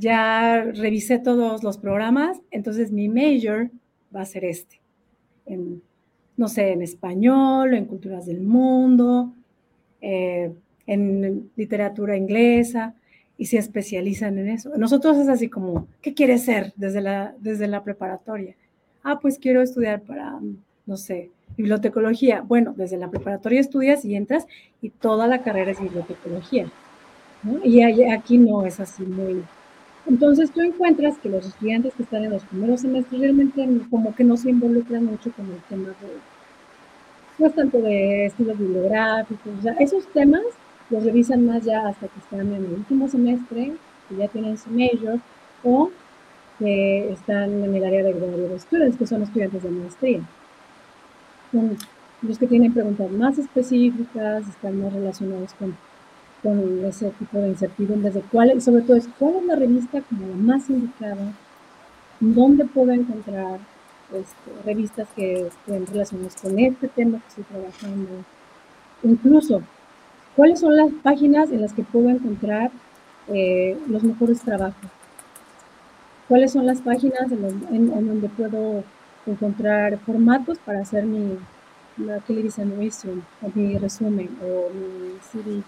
ya revisé todos los programas, entonces mi major va a ser este, no sé, en español, en culturas del mundo, eh, en literatura inglesa, y se especializan en eso. Nosotros es así como, ¿qué quieres ser desde la, desde la preparatoria? Ah, pues quiero estudiar para, no sé, bibliotecología. Bueno, desde la preparatoria estudias y entras y toda la carrera es bibliotecología. Y aquí no es así muy... Entonces tú encuentras que los estudiantes que están en los primeros semestres realmente como que no se involucran mucho con el tema de, pues tanto de estilos bibliográficos, o sea, esos temas los revisan más ya hasta que están en el último semestre, que ya tienen su major, o que están en el área de graduate students, que son estudiantes de maestría. Son los que tienen preguntas más específicas, están más relacionados con, con ese tipo de incertidumbres de cuál, sobre todo es cuál es la revista como la más indicada, dónde puedo encontrar este, revistas que estén relacionadas con este tema que estoy trabajando, incluso ¿Cuáles son las páginas en las que puedo encontrar eh, los mejores trabajos? ¿Cuáles son las páginas en, donde puedo encontrar formatos para hacer mi television o mi resumen o mi CD?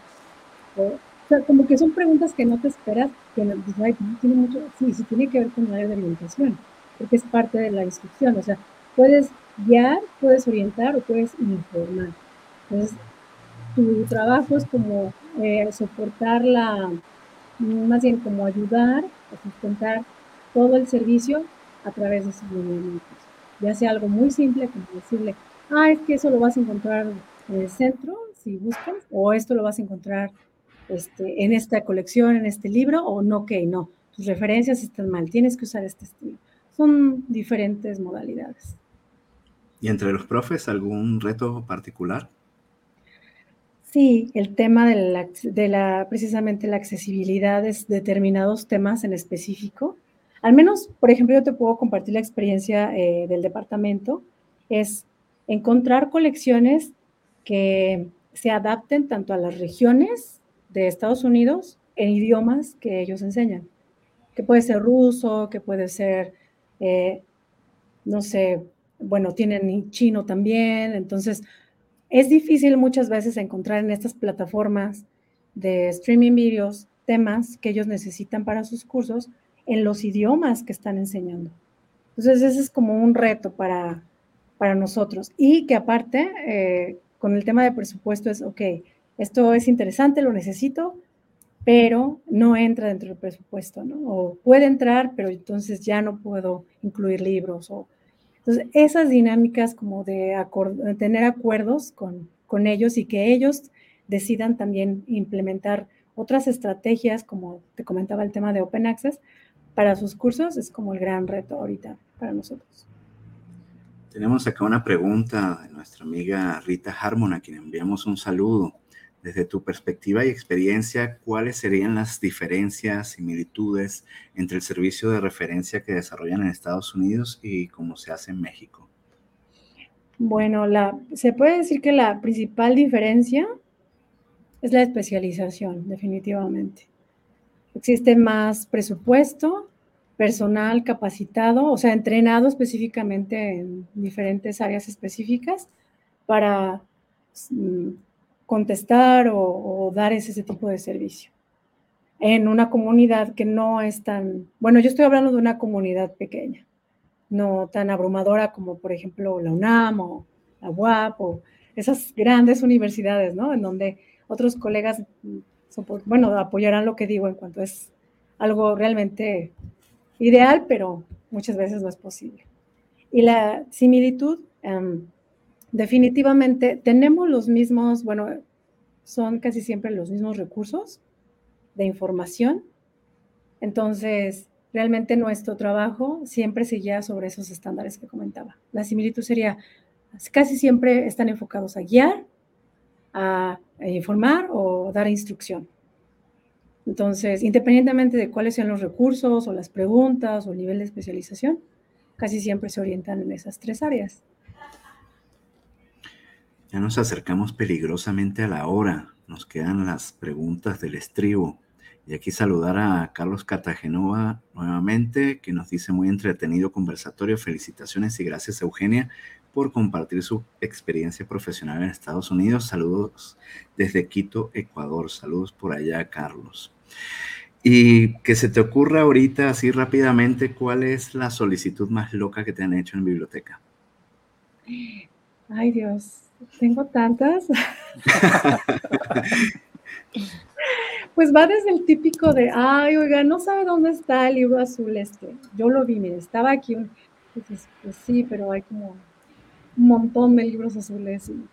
O, sea, como que son preguntas que no te esperas, que no, tiene mucho, sí, sí tiene que ver con la área de orientación, porque es parte de la instrucción, o sea, puedes guiar, puedes orientar o puedes informar. Entonces, tu trabajo es como eh, soportar la, más bien como ayudar a sustentar todo el servicio a través de sus movimientos. Ya sea algo muy simple como decirle, ah, es que eso lo vas a encontrar en el centro, si buscas, o esto lo vas a encontrar este, en esta colección, en este libro, o no, que no, tus referencias están mal, tienes que usar este estilo. Son diferentes modalidades. ¿Y entre los profes algún reto particular? Sí, el tema de la, de la, precisamente la accesibilidad de determinados temas en específico. Al menos, por ejemplo, yo te puedo compartir la experiencia eh, del departamento, es encontrar colecciones que se adapten tanto a las regiones de Estados Unidos en idiomas que ellos enseñan, que puede ser ruso, que puede ser, eh, no sé, bueno, tienen chino también, entonces es difícil muchas veces encontrar en estas plataformas de streaming videos temas que ellos necesitan para sus cursos en los idiomas que están enseñando. Entonces, ese es como un reto para, para nosotros. Y que aparte, eh, con el tema de presupuesto es, ok, esto es interesante, lo necesito, pero no entra dentro del presupuesto, ¿no? O puede entrar, pero entonces ya no puedo incluir libros o entonces, esas dinámicas como de, tener acuerdos con, con ellos y que ellos decidan también implementar otras estrategias, como te comentaba el tema de Open Access, para sus cursos es como el gran reto ahorita para nosotros. Tenemos acá una pregunta de nuestra amiga Rita Harmon, a quien enviamos un saludo. Desde tu perspectiva y experiencia, ¿cuáles serían las diferencias, similitudes entre el servicio de referencia que desarrollan en Estados Unidos y cómo se hace en México? Bueno, se puede decir que la principal diferencia es la especialización, definitivamente. Existe más presupuesto, personal capacitado, o sea, entrenado específicamente en diferentes áreas específicas para mm, contestar o, dar ese, tipo de servicio. En una comunidad que no es tan, bueno, yo estoy hablando de una comunidad pequeña, no tan abrumadora como por ejemplo la UNAM o la UAP o esas grandes universidades, ¿no? En donde otros colegas, bueno, apoyarán lo que digo en cuanto es algo realmente ideal, pero muchas veces no es posible. Y la similitud, em, definitivamente tenemos los mismos, bueno, son casi siempre los mismos recursos de información. Entonces, realmente nuestro trabajo siempre seguía sobre esos estándares que comentaba. La similitud sería, casi siempre están enfocados a guiar, a, informar o dar instrucción. Entonces, independientemente de cuáles sean los recursos o las preguntas o el nivel de especialización, casi siempre se orientan en esas tres áreas. Ya nos acercamos peligrosamente a la hora. Nos quedan las preguntas del estribo. Y aquí saludar a Carlos Cartagenova nuevamente, que nos dice muy entretenido conversatorio. Felicitaciones y gracias Eugenia por compartir su experiencia profesional en Estados Unidos. Saludos desde Quito, Ecuador. Saludos por allá, Carlos. Y que se te ocurra ahorita, así rápidamente, ¿cuál es la solicitud más loca que te han hecho en biblioteca? Ay, Dios. Tengo tantas. pues va desde el típico de, ay, oiga, no sabe dónde está el libro azul este. Yo lo vi, mire, estaba aquí. pues sí, pero hay como un montón de libros azules. Y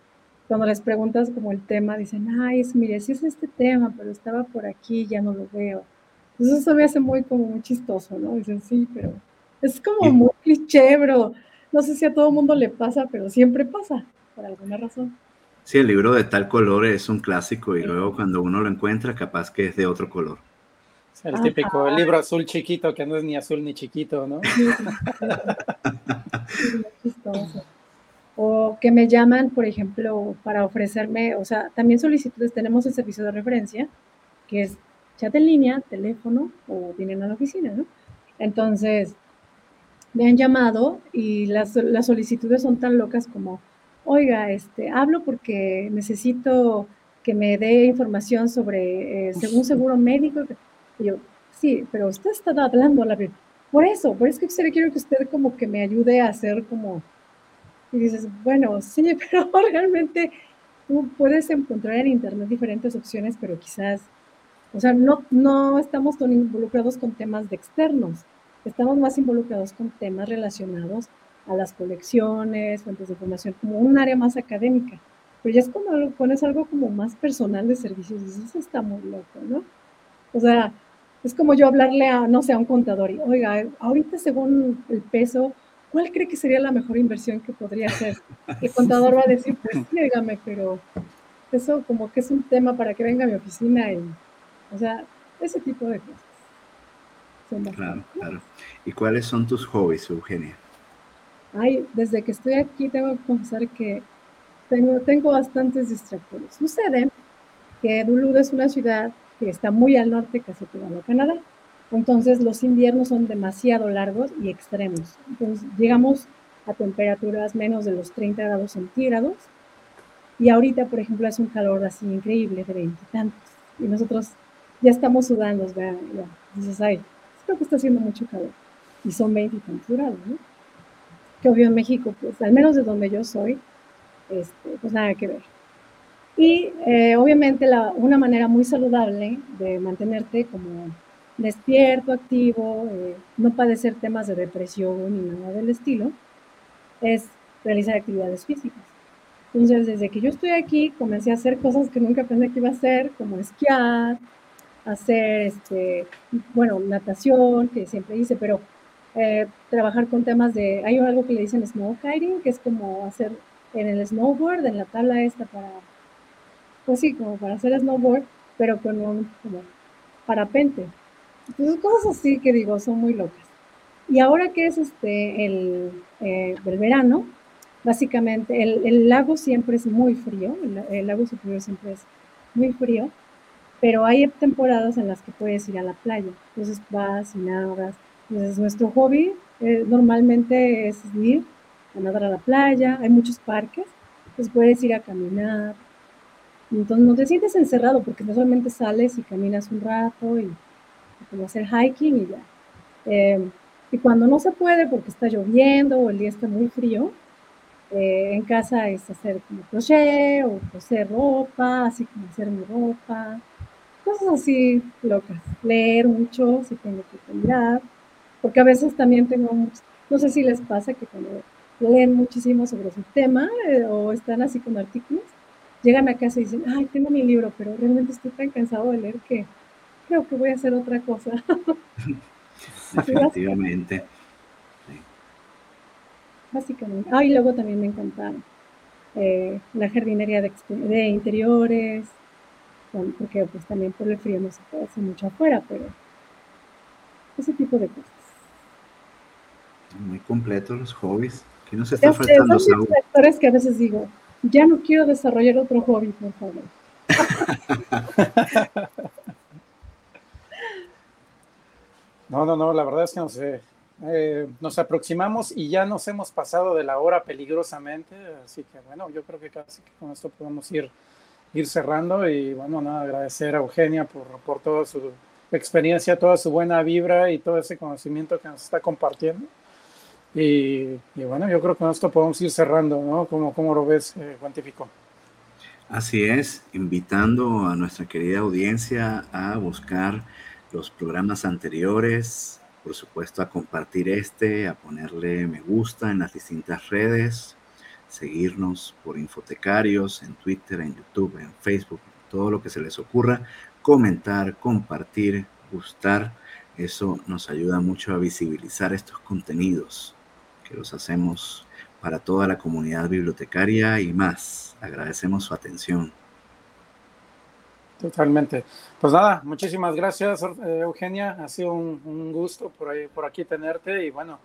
cuando les preguntas como el tema, dicen, ay, es, mire, sí es este tema, pero estaba por aquí, ya no lo veo. Entonces eso me hace muy como muy chistoso, ¿no? Dicen, sí, pero es como muy cliché, pero no sé si a todo mundo le pasa, pero siempre pasa por alguna razón. Sí, el libro de tal color es un clásico y luego cuando uno lo encuentra, capaz que es de otro color. el típico libro azul chiquito que no es ni azul ni chiquito, ¿no? o que me llaman, por ejemplo, para ofrecerme, o sea, también solicitudes, tenemos el servicio de referencia, que es chat en línea, teléfono o vienen a la oficina, ¿no? Entonces, me han llamado y las, las solicitudes son tan locas como, oiga, este, hablo porque necesito que me dé información sobre eh, un seguro médico. Y yo, sí, pero usted está hablando la Por eso, por eso que usted quiero que usted como que me ayude a hacer como... Y dices, bueno, sí, *laughs* pero realmente tú puedes encontrar en internet diferentes opciones, pero quizás, o sea, no, no estamos tan involucrados con temas de externos, estamos más involucrados con temas relacionados a las colecciones, fuentes de información, como un área más académica. Pero ya es cuando lo pones algo como más personal de servicios, dices, eso está muy loco, ¿no? O sea, es como yo hablarle a, no sé, a un contador y, oiga, ahorita según el peso, ¿cuál cree que sería la mejor inversión que podría hacer? El contador va a decir, pues dígame, pero eso como que es un tema para que venga a mi oficina y, o sea, ese tipo de cosas. Claro, claro. ¿Y cuáles son tus hobbies, Eugenia? Ay, desde que estoy aquí tengo que confesar que tengo, tengo bastantes distractores. Sucede que Duluth es una ciudad que está muy al norte, casi pegado a Canadá. Entonces los inviernos son demasiado largos y extremos. Entonces llegamos a temperaturas menos de los 30 grados centígrados. Y ahorita, por ejemplo, es un calor así increíble de veintitantos. Y, nosotros ya estamos sudando, ya, dices, ay, creo que está haciendo mucho calor. Y son veintitantos grados, ¿no? Que obvio en México, pues al menos de donde yo soy, este, pues nada que ver. Y eh, obviamente la, una manera muy saludable de mantenerte como despierto, activo, eh, no padecer temas de depresión ni nada del estilo, es realizar actividades físicas. Entonces, desde que yo estoy aquí, comencé a hacer cosas que nunca pensé que iba a hacer, como esquiar, hacer, este, bueno, natación, que siempre hice, pero eh, trabajar con temas de, hay algo que le dicen snow kiting, que es como hacer en el snowboard, en la tabla esta para pues sí, como para hacer snowboard, pero con un como parapente. Entonces, cosas así que digo, son muy locas. Y ahora que es este el, eh, verano, básicamente el, el, lago siempre es muy frío, el, lago superior siempre es muy frío, pero hay temporadas en las que puedes ir a la playa. Entonces vas y nadas. Entonces nuestro hobby eh, normalmente es ir a nadar a la playa, hay muchos parques, entonces puedes ir a caminar, entonces no te sientes encerrado porque no solamente sales y caminas un rato y, como hacer hiking y ya. Eh, y cuando no se puede porque está lloviendo o el día está muy frío, eh, en casa es hacer como crochet o coser ropa, así como hacer mi ropa, cosas así locas. Leer mucho si tengo que mirar, porque a veces también tengo, no sé si les pasa que cuando leen muchísimo sobre su tema eh, o están así con artículos, llegan a casa y dicen, ay, tengo mi libro, pero realmente estoy tan cansado de leer que creo que voy a hacer otra cosa. *laughs* Definitivamente. Básicamente. Ah, y luego también me encanta eh, la jardinería de, de, interiores, porque pues también por el frío no se puede hacer mucho afuera, pero ese tipo de cosas. Muy completos los hobbies. ¿Qué nos está faltando, Son factores que a veces digo, ya no quiero desarrollar otro hobby, por favor. *laughs* No, no, no, la verdad es que nos, eh, nos aproximamos y ya nos hemos pasado de la hora peligrosamente, así que bueno, yo creo que casi que con esto podemos ir, ir cerrando y bueno, nada, agradecer a Eugenia por, por toda su experiencia, toda su buena vibra y todo ese conocimiento que nos está compartiendo. Y, bueno, yo creo que con esto podemos ir cerrando, ¿no? ¿Cómo, cómo lo ves, eh, Así es, invitando a nuestra querida audiencia a buscar los programas anteriores, por supuesto a compartir este, a ponerle me gusta en las distintas redes, seguirnos por Infotecarios, en Twitter, en YouTube, en Facebook, todo lo que se les ocurra, comentar, compartir, gustar. Eso nos ayuda mucho a visibilizar estos contenidos los hacemos para toda la comunidad bibliotecaria y más. Agradecemos su atención. Totalmente. Pues nada, muchísimas gracias, eh, Eugenia. Ha sido un, gusto por, ahí, por aquí tenerte y bueno,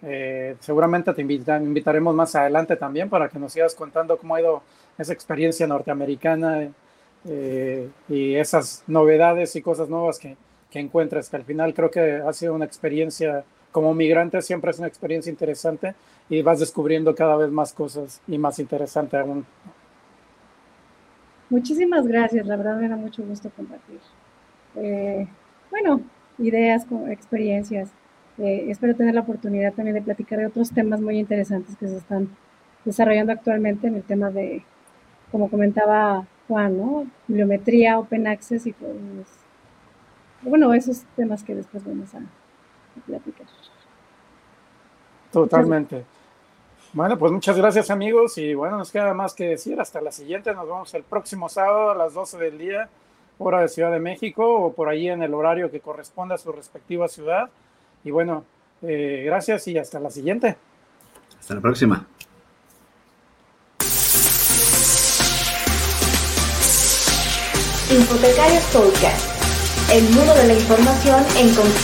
eh, seguramente te invitaremos más adelante también para que nos sigas contando cómo ha ido esa experiencia norteamericana eh, y esas novedades y cosas nuevas que, que encuentras, que al final creo que ha sido una experiencia como migrante siempre es una experiencia interesante y vas descubriendo cada vez más cosas y más interesante aún. Muchísimas gracias, la verdad me da mucho gusto compartir. Eh, bueno, ideas, experiencias. Eh, espero tener la oportunidad también de platicar de otros temas muy interesantes que se están desarrollando actualmente en el tema de, como comentaba Juan, ¿no? Bibliometría, Open Access y pues, bueno, esos temas que después vamos a, Totalmente. Bueno, pues muchas gracias amigos y bueno, nos queda más que decir. Hasta la siguiente, nos vemos el próximo sábado a las 12 del día, hora de Ciudad de México o por ahí en el horario que corresponda a su respectiva ciudad. Y bueno, eh, gracias y hasta la siguiente. Hasta la próxima. Infotecarios Podcast, el mundo de la información en constante